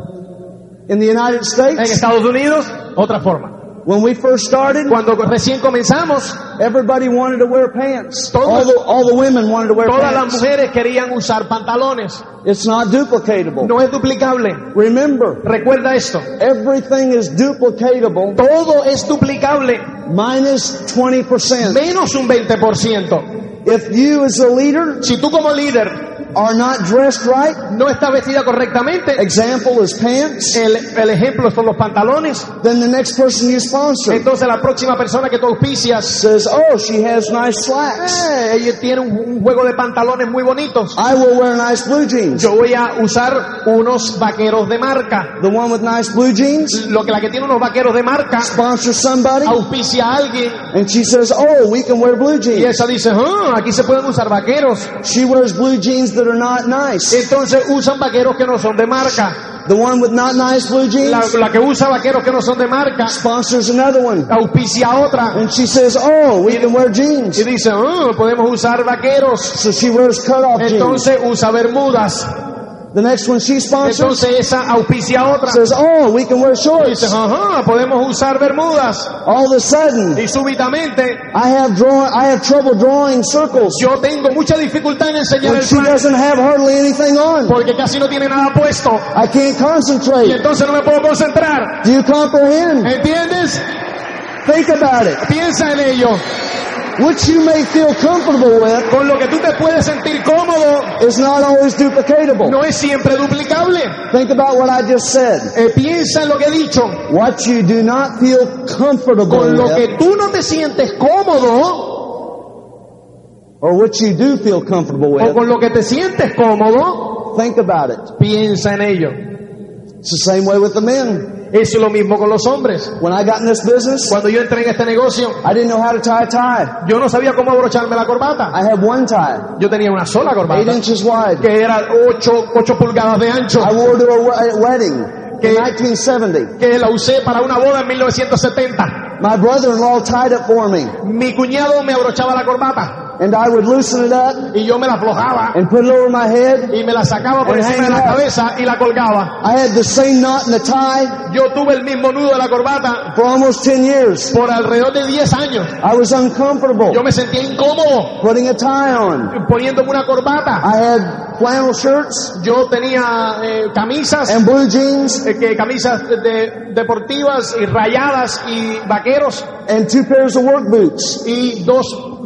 In the United States. en Estados Unidos, otra forma. When we first started, Cuando recién comenzamos, everybody wanted to wear pants. Todas- All the, all the women wanted to wear todas las pants. mujeres querían usar pantalones. It's not duplicatable. No es duplicable. Remember, Recuerda esto. everything is duplicatable Todo es duplicable, minus 20%. menos un 20%. If you as a leader Si tú como líder are not dressed right, no estás vestida correctamente, example is pants, el, el ejemplo son los pantalones, then the next person you sponsor entonces la próxima persona que tú auspicias, says, oh, she has nice slacks. eh, ella tiene un, un juego de pantalones muy bonitos. I will wear nice blue jeans. Yo voy a usar unos vaqueros de marca. The one with nice blue jeans Lo que la que tiene unos vaqueros de marca sponsors somebody auspicia a alguien and she says, oh, we can wear blue y jeans. esa dice, "Ah, aquí se pueden usar vaqueros. She wears blue jeans that are not nice. Entonces usan vaqueros que no son de marca. The one with not nice blue La, jeans la que usa vaqueros que no son de marca sponsors another one. auspicia otra And she says, oh, we can wear y jeans. dice, "Ah, podemos usar vaqueros. So she wears cutoff jeans. Entonces usa bermudas. The next one she sponsors Entonces esa auspicia otra. says, oh, we can wear Dice, shorts. ajá, podemos usar bermudas. All of a sudden, Y súbitamente I have draw, I have trouble drawing circles. yo tengo mucha dificultad en enseñar el she plan doesn't have hardly anything on. porque casi no tiene nada puesto. I can't Y concentrate. entonces no me puedo concentrar. Do you comprehend? ¿Entiendes? Think about it. Piensa en ello. What you may feel comfortable with Con lo que tú te puedes sentir cómodo is not always duplicatable. no es siempre duplicable. Think about what I just said. Eh, piensa en lo que he dicho. What you do not feel comfortable Con lo with, que tú no te sientes cómodo or what you do feel comfortable o with, con lo que te sientes cómodo, think about it. piensa en ello. It's the same way with the men. Es lo mismo con los hombres. When I got in this business, Cuando yo entré en este negocio, I didn't know how to tie a tie. yo no sabía cómo abrocharme la corbata. I had one tie, Yo tenía una sola eight corbata inches wide. que era 8, pulgadas de ancho, I wore to a we- a wedding in Que- 1970. que la usé para una boda en 1970. My brother-in-law tied it for me, Mi cuñado me abrochaba la corbata and I would loosen it up y yo me la aflojaba and put it over my head. y me la sacaba por encima de la cabeza y la colgaba. I had the same knot in the tie Yo tuve el mismo nudo de la corbata for almost 10 years. por alrededor de 10 años. I was uncomfortable Yo me sentía incómodo putting a tie on. poniéndome una corbata. I had flannel shirts Yo tenía eh, camisas, and blue jeans eh, que camisas de- deportivas y rayadas y vaqueros and two pairs of work boots. y dos,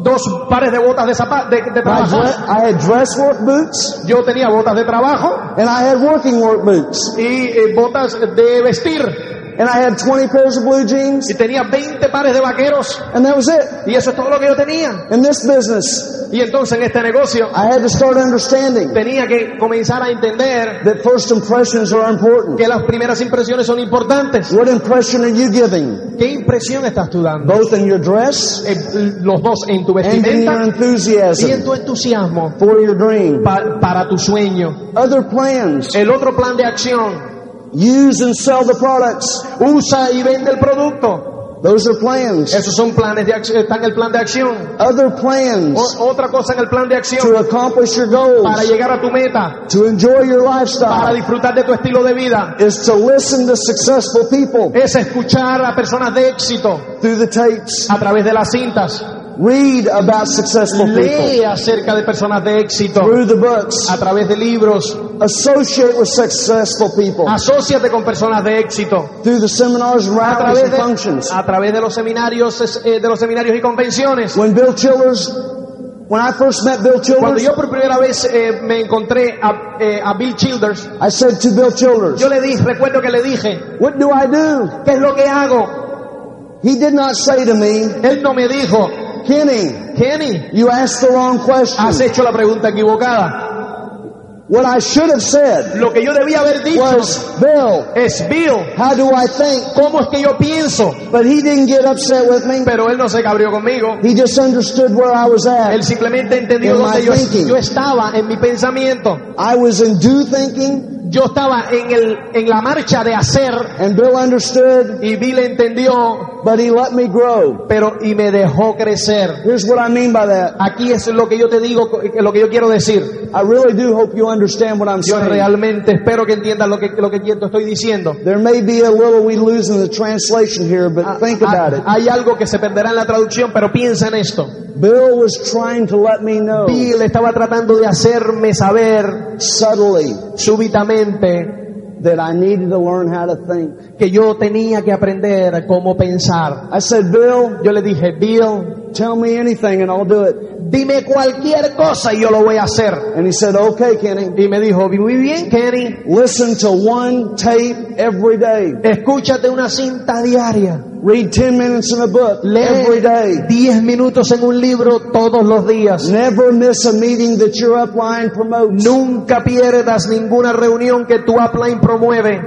dos pares de botas de, zapa- de, de. I had dress work boots Yo tenía botas de trabajo and I had working work boots. y eh, botas de vestir And I had 20 pairs of blue jeans y tenía 20 pares de vaqueros and that was it. y eso es todo lo que yo tenía. In this business, Y entonces en este negocio I had to start understanding tenía que comenzar a entender that first impressions are important. que las primeras impresiones son importantes. What impression are you giving? ¿Qué impresión estás tú dando? Both in your dress Eh, los dos en tu and in your vestimenta y en enthusiasm tu entusiasmo for your dream. pa- para tu sueño. Other plans. El otro plan de acción, Use and sell the products. usa y vende el producto. Those are plans. Esos son planes de acción, está en el plan de acción. Other plans O- otra cosa en el plan de acción, to accomplish your para goals, llegar a tu meta, to enjoy your para lifestyle, disfrutar de tu estilo de vida, is to listen to successful people es escuchar a personas de éxito through the tapes. a través de las cintas. Read about successful people Lee acerca de personas de éxito through the books. a través de libros. Associate with successful people Asociate con personas de éxito through the seminars, a rallies, través and de, functions. a través de los seminarios, eh, de los seminarios y convenciones. When Bill Childers, when I first met Bill Cuando Childers, yo por primera vez eh, me encontré a, eh, a Bill Childers, I said to Bill Childers, yo le dije, recuerdo que le dije, What do I do? ¿qué es lo que hago? He did not say to me, Él no me dijo, Kenny, Kenny, you asked the wrong has question. hecho la pregunta equivocada. What I should have said Lo que yo debía haber dicho was, Bill, es, Bill, how do I think? ¿cómo es que yo pienso? But he didn't get upset with me. Pero él no se cabrió conmigo. He just understood where I was Él at. simplemente entendió In donde my yo, thinking. yo estaba en mi pensamiento. I was in due thinking Yo estaba en, el, en la marcha de hacer and Bill understood, y Bill entendió, but he let me grow. pero y me dejó crecer. Here's what I mean by that. Aquí es lo que yo te digo, lo que yo quiero decir. I really do hope you understand what I'm Yo saying. realmente espero que entiendas lo que, lo que estoy diciendo. There may be a little we lose in the translation here, but think about it. Hay algo que se perderá en la traducción, pero piensa en esto. Bill was trying to let me know Bill estaba tratando de hacerme saber subtly súbitamente that I needed to learn how to think. que yo tenía que aprender cómo pensar. I said, Bill, Yo le dije, Bill, tell me anything and I'll do it. dime cualquier cosa y yo lo voy a hacer. And he said, okay, Kenny. Y me dijo, muy bien, Kenny, Listen to one tape every day. escúchate una cinta diaria. Read 10 minutes in a book every day. 10 minutos en un libro todos los días. Never miss a meeting that your upline promotes. Nunca pierdas ninguna reunión que tu upline promueve.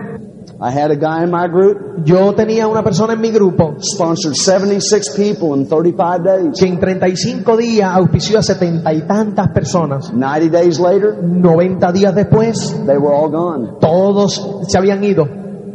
I had a guy in my group, Yo tenía una persona en mi grupo sponsored 76 people in 35 days. que en 35 días auspició a setenta y tantas personas. 90 days later, 90 días después, they were all gone. todos se habían ido.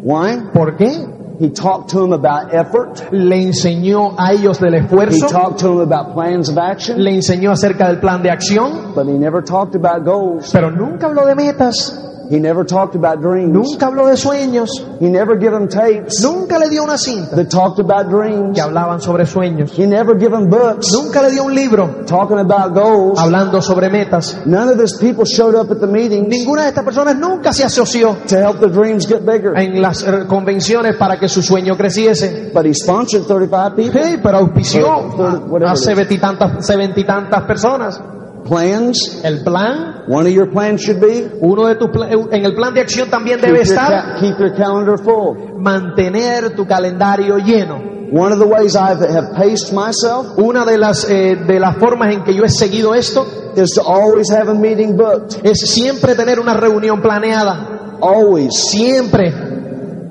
Why? ¿Por qué? He talked to them about effort. Le enseñó a ellos del esfuerzo. He talked to them about plans of action, le enseñó acerca del plan de acción, but he never talked about goals. pero nunca habló de metas, He never talked about dreams. nunca habló de sueños, He never gave them tapes nunca le dio una cinta that talked about dreams. que hablaban sobre sueños, He never gave them books nunca le dio un libro talking about goals. hablando sobre metas. None of his people showed up at the meetings Ninguna de estas personas nunca se asoció to help the dreams get bigger. en las eh, convenciones para que su sueño creciese. But he sponsored 35 people. Sí, pero auspició a it is. setenta y tantas, setenta y tantas personas. Plans. El plan, One of your plans should be uno de tus en el plan de acción también debe estar keep your calendar full. mantener tu calendario lleno. One of the ways I have paced myself Una de las eh, de las formas en que yo he seguido esto is to always have a meeting booked. es siempre tener una reunión planeada, Always. siempre.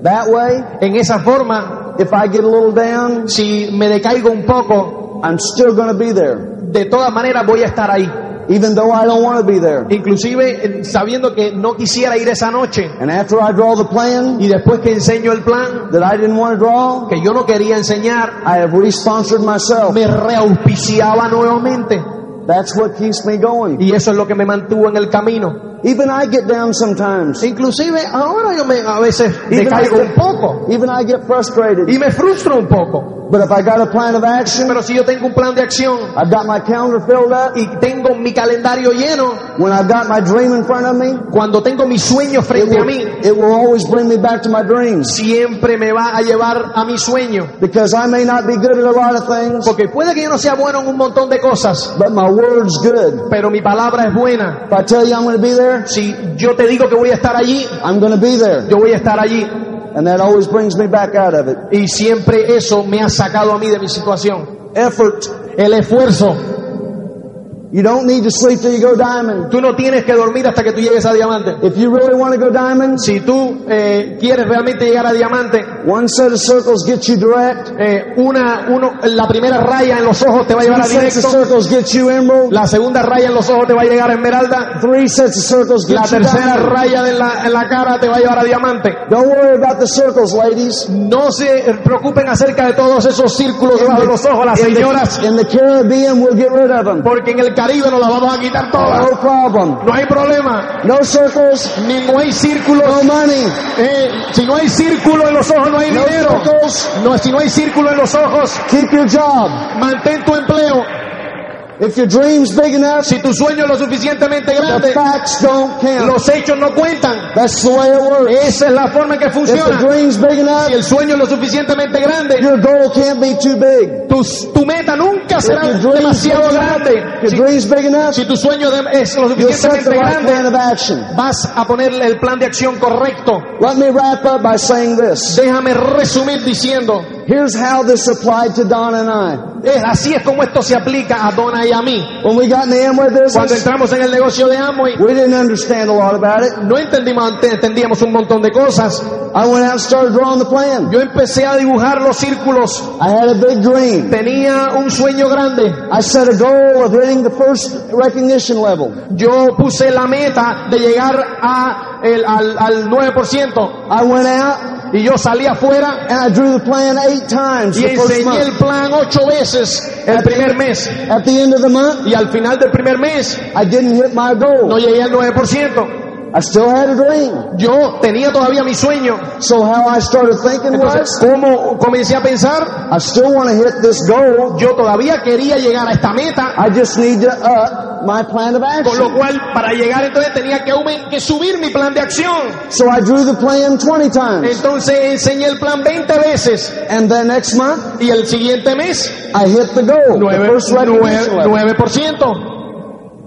That way, En esa forma, if I get a little down, si me decaigo un poco, I'm still going to be there. de todas maneras voy a estar ahí. Even though I don't want to be there. Inclusive eh, sabiendo que no quisiera ir esa noche And after I draw the plan y después que enseño el plan that I didn't want to draw, que yo no quería enseñar, I have re-sponsored myself. me reauspiciaba nuevamente. That's what keeps me going. Y eso es lo que me mantuvo en el camino. Even I get down sometimes. Inclusive ahora yo me, a veces Even I, decaigo un poco even I get frustrated. y me frustro un poco. But if I got a plan of action, Pero si yo tengo un plan de acción I've got my calendar filled up, y tengo mi calendario lleno, when I've got my dream in front of me, cuando tengo mi sueño it frente a mí, it will always bring me back to my dreams. siempre me va a llevar a mi sueño. Because I may not be good at a lot of things, Porque puede que yo no sea bueno en un montón de cosas, but my word's good. pero mi palabra es buena. If I tell you I'm going to be there, Si yo te digo que voy a estar allí, I'm going to be there. yo voy a estar allí. And that always brings me back out of it. Y siempre eso me ha sacado a mí de mi situación. Effort. El esfuerzo. You don't need to sleep till you go diamond. Tú no tienes que dormir hasta que tú llegues a diamante. If you really want to go diamond, Si tú eh, quieres realmente llegar a diamante, one set of circles gets you direct. eh, una, uno, la primera raya en los ojos te va a llevar a sets of directo. circles get you emerald. La segunda raya en los ojos te va a llegar a esmeralda. Three sets of circles La get you tercera diamond. raya en la, en la cara te va a llevar a diamante. Don't worry about the circles, ladies. No se preocupen acerca de todos esos círculos debajo de los ojos, las In señoras, the, in the Caribbean, we'll get rid of them. porque en el Caribe nos las vamos a quitar todas. No problem. No hay problema. No circles, Ni no hay círculos. no money. Eh, si no hay círculo en los ojos, no hay No dinero. circles, No, si no hay círculo en los ojos, keep your job. mantén tu empleo. If your dream's big enough, Si tu sueño es lo suficientemente the grande, facts don't count. los hechos no cuentan. That's the way it works. Esa es la forma en que If the funciona. dream's big enough, Si el sueño es lo suficientemente grande, your goal can't be too big. tu, tu meta nunca será demasiado grande. enough, Si, dream's big enough, si tu sueño es lo the suficientemente right plan grande, of action. vas a ponerle el plan de acción correcto. Let me wrap up by saying this. Déjame resumir diciendo, Here's how this applied to Donna and I. Así es como esto se aplica a Donna y a mí. When we got in the Amway Cuando business, entramos en el negocio de Amway, we didn't understand a lot about it. no entendimos, entendíamos un montón de cosas. I went out and started drawing the plan. Yo empecé a dibujar los círculos. I had a big dream. Tenía un sueño grande. I set a goal of hitting the first recognition level. Yo puse la meta de llegar a el, al, al 9%. I went out Y yo salí afuera and I drew the plan eight times y the first enseñé el plan ocho veces el primer mes. At the end of the month, Y al final del primer mes I didn't hit my no goal. llegué al 9%. I still had a dream. Yo tenía todavía mi sueño. So how I started thinking Entonces, was, ¿cómo comencé a pensar? I still want to hit this goal. Yo todavía quería llegar a esta meta. I just need to up my plan of Con lo action. cual, para llegar entonces tenía que, subir mi plan de acción. So I drew the plan 20 times. Entonces enseñé el plan 20 veces. And then next month, Y el siguiente mes, I hit the goal. The 9%. first recognition level. 9%.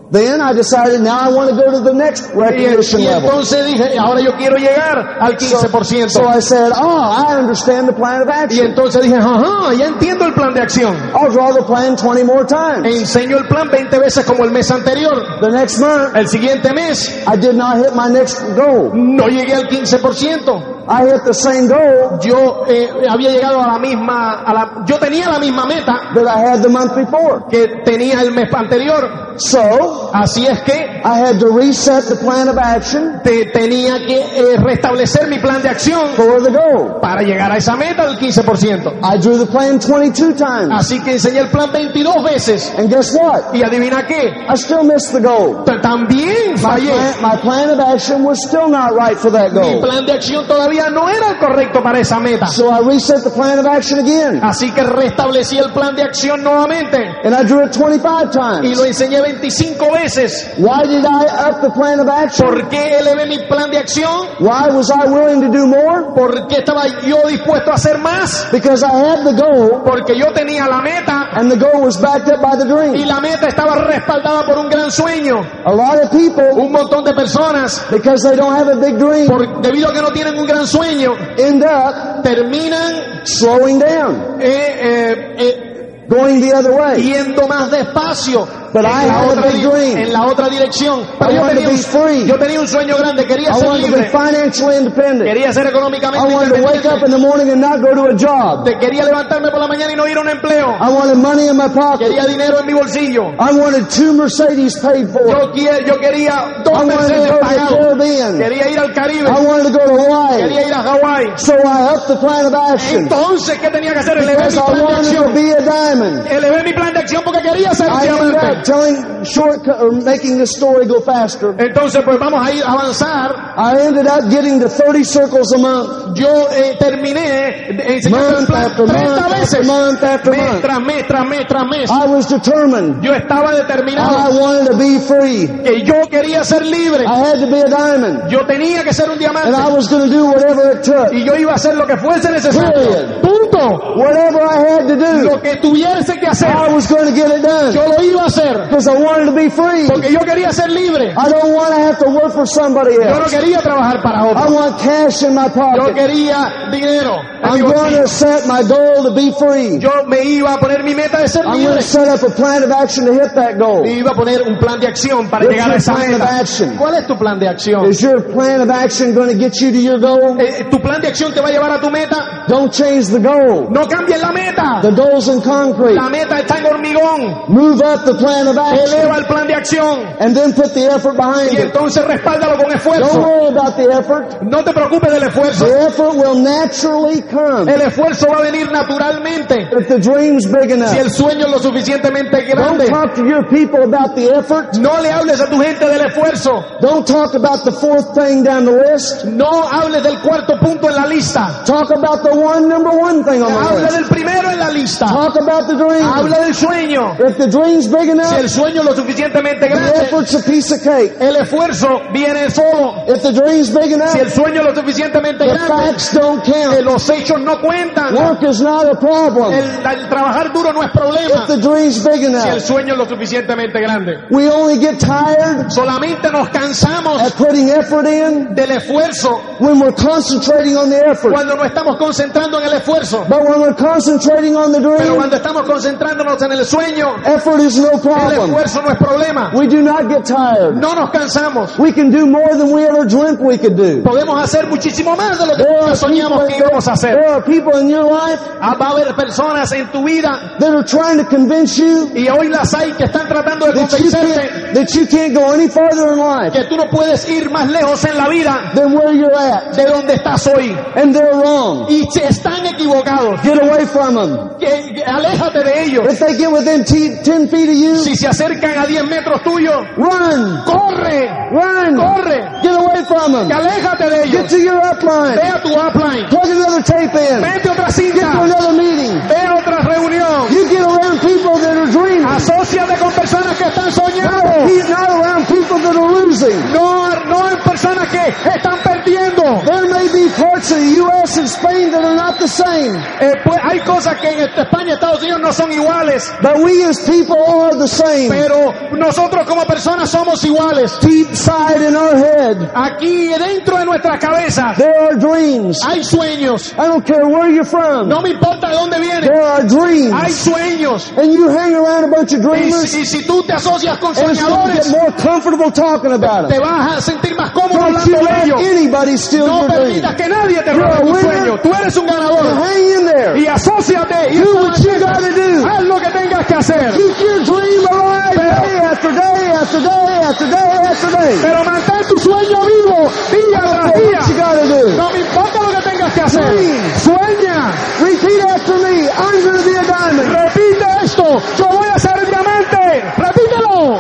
Then I decided now I want to go to the next Y, recognition y entonces dije, ahora yo quiero llegar al So, 15%. so I said, oh, I understand the plan of Y action. entonces dije, ajá, ya entiendo el plan de acción. I'll draw the plan 20 more E times. enseño el plan 20 veces como el mes anterior. The next month, El siguiente mes I did not hit my next goal. no llegué al 15%. I hit the same goal Yo eh, había llegado a la misma, a la, yo tenía la misma meta that I had the month before. que tenía el mes anterior. So Así es que I had to reset the plan of action te- tenía que eh, restablecer mi plan de acción for the goal. para llegar a esa meta del 15%. I drew the plan 22 times. Así que enseñé el plan 22 veces. And guess what? Y adivina qué, I still missed the goal. T- también My fallé. plan, my plan of action was still not right for that Mi goal. plan de acción todavía no era el correcto para esa meta. So I reset the plan of action again. Así que restablecí el plan de acción nuevamente And I drew it 25 y times. lo enseñé 25 veces. Why did I up the plan of action? ¿Por qué elevé mi plan de acción? Why was I willing to do more? ¿Por qué estaba yo dispuesto a hacer más? Because I had the goal Porque yo tenía la meta and the goal was backed up by the y dream. la meta estaba respaldada por un gran sueño. A lot of people, Un montón de personas, because they don't have a big dream, por- debido a que no tienen un gran sueño, end up terminan slowing down, eh, eh, eh, going the other way. yendo más despacio But en, I la had a otra, big di- dream. en la otra dirección. Pero I yo wanted tenía, to be free. un, yo tenía un sueño grande, quería I ser libre, financially independent. quería ser económicamente I wanted to wake up in the morning and not go to a job. Te- quería levantarme por la mañana y no ir a un empleo, I wanted money in my pocket. quería dinero en mi bolsillo. I wanted two Mercedes paid for. Yo, quería dos I wanted to Mercedes go to the pagados, quería ir al Caribe, I wanted to go to Hawaii. quería ir a Hawái. So I upped the plan of action. Entonces, ¿qué tenía que hacer? Elevé mi I plan de acción. be a diamond. Elevé mi plan de acción porque quería ser diamante. Telling shortcut or making the story go faster. Entonces, pues vamos a ir a avanzar. I ended up getting to 30 circles a month. Yo eh, terminé enseñando el Month plan after 30 month after veces. month after Mes tras mes, tras mes, tras mes. I was determined. Yo estaba I determinado wanted to be free. que yo quería ser libre. I had to be a diamond. Yo tenía que ser un And I diamante. was going to do whatever it took. Y yo iba a hacer lo que fuese necesario. Punto. Whatever I had to Lo do, que tuviese que hacer, I was going to get it done. yo lo iba a hacer. Because I wanted to be free. Porque yo quería ser libre. I don't want to have to work for somebody Yo no else. quería trabajar para I want cash in my Yo pocket. quería dinero. I'm going to set my goal to be free. Yo me iba a poner mi meta de ser I'm going to set up a plan of action to hit that goal. Me iba a poner un plan de acción para What's llegar a esa meta. action? ¿Cuál es tu plan de acción? Is your plan of action going to get you to your goal? Eh, ¿Tu plan de acción te va a llevar a tu meta? Don't change the goal. No cambies la meta. The goal's in concrete. La meta está en hormigón. Move up the plan of action Eleva el plan de acción and then put the effort behind y entonces respáldalo con Don't esfuerzo. worry about the effort. No te preocupes del esfuerzo. The effort will naturally come El esfuerzo va a venir naturalmente if the dream's big si enough. el sueño es lo suficientemente Don't grande. talk to your people about the effort. No le hables a tu gente del esfuerzo. Don't talk about the fourth thing down the list. No hables del cuarto punto en la lista. Talk about the one number one thing on the Habla list. del primero en la lista. Talk about the dream. Habla del sueño. If the dream's big Si enough, el sueño es lo suficientemente the grande, effort's a piece of cake. el esfuerzo viene solo. If the dream's big Si el enough, sueño es lo suficientemente the grande, facts don't eh, count. los hechos no cuentan. Work is not a problem. El, el trabajar duro no es problema. If the dream's big Si el enough. sueño es lo suficientemente grande. We only get tired Solamente nos cansamos at putting effort in del esfuerzo when we're concentrating on the effort. cuando nos estamos concentrando en el esfuerzo. But when we're concentrating on the Pero dream, cuando estamos concentrándonos en el sueño, effort is no el problem. esfuerzo no es problema. We do not get tired. No nos cansamos. We can do more than we ever dreamt we could do. Podemos hacer muchísimo más de lo que There are nunca soñamos que people, íbamos a hacer. there are people in your life Ah, Va a haber personas en tu vida that are trying to convince you y hoy las hay que están tratando de that you convencerte can't, that you can't go any farther in life que tú no puedes ir más lejos en la vida than where you're at. de donde estás hoy. And they're wrong. Y están equivocados. Get away from them. Que- que aléjate de ellos. If they get within t- 10 feet of you, Si se acercan a 10 metros tuyos, run, corre, run, corre, get away from que them. aléjate de Get ellos. to your upline. Ve a tu upline, Plug another tape in. vete a otra Get to cinta, another meeting. ve a otra reunión. You get around people that are dreaming. Asociate con personas que están Not, soñando. not around people that are losing. No, no personas que están perdiendo. There may be parts of the U.S. and Spain that are not the same, Eh, pues hay cosas que en España y Estados Unidos no son iguales, but we as people are the same. pero nosotros como personas somos iguales. Deep side in our head, Aquí dentro de nuestras cabezas there are dreams. hay sueños. I don't care where you're from. No me importa de dónde vienen. There are Hay dreams. sueños. And you hang around a bunch of Y, dreamers, si- y si tú te asocias con soñadores, comfortable talking about te it. vas a sentir más cómodo Don't hablando you de let ellos. anybody steal No your dream. permitas que nadie te You're robe tu winner. sueño. Tú eres un ganador. hang in there. Y asóciate y Do what you haz gotta do. lo que tengas que hacer. Keep your dream alive day after day after day after day after day. Pero mantén tu sueño vivo día tras That's what you día. gotta do. No me importa lo que tengas que hacer. Dream. Sueña. Repeat after me. I'm to be a diamond. Repite esto. Yo voy a ser diamante. Repítelo.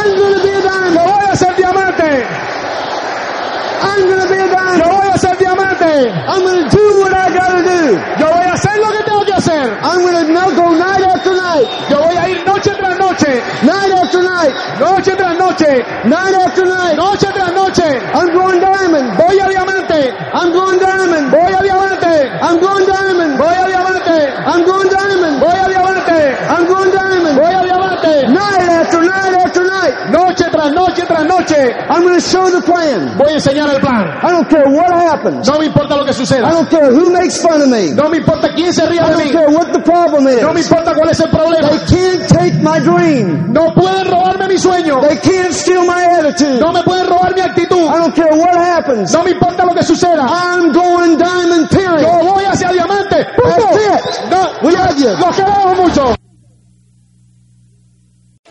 I'm going to be a diamond. Voy a ser diamante. I'm going to be a Yo voy a ser diamante. I'm going to do what I gotta do. Yo voy a hacer lo que tengo que hacer. I'm going to now go night after night, Yo voy a ir noche tras noche. night after night, Noche tras noche. night after night. Noche tras noche. I'm going diamond. Voy a diamante. I'm going diamond. Voy a diamante. I'm going diamond. Voy a diamante. I'm going diamond. Voy a diamante. I'm going Noche tras noche tras noche. I'm going to show the plan. Voy a enseñar el plan. I don't care what happens. No me importa lo que I suceda. don't care who makes fun of me. No me importa quién se ría I de don't mí. care what the problem No me is. importa cuál es el problema. They can't take my dream. No pueden robarme mi sueño. They can't steal my attitude. No me pueden robar mi actitud. I don't care what happens. No me importa lo que suceda. I'm going diamond, period. Yo voy hacia diamante. ¡Punto! That's it. No, We love you. los queremos mucho.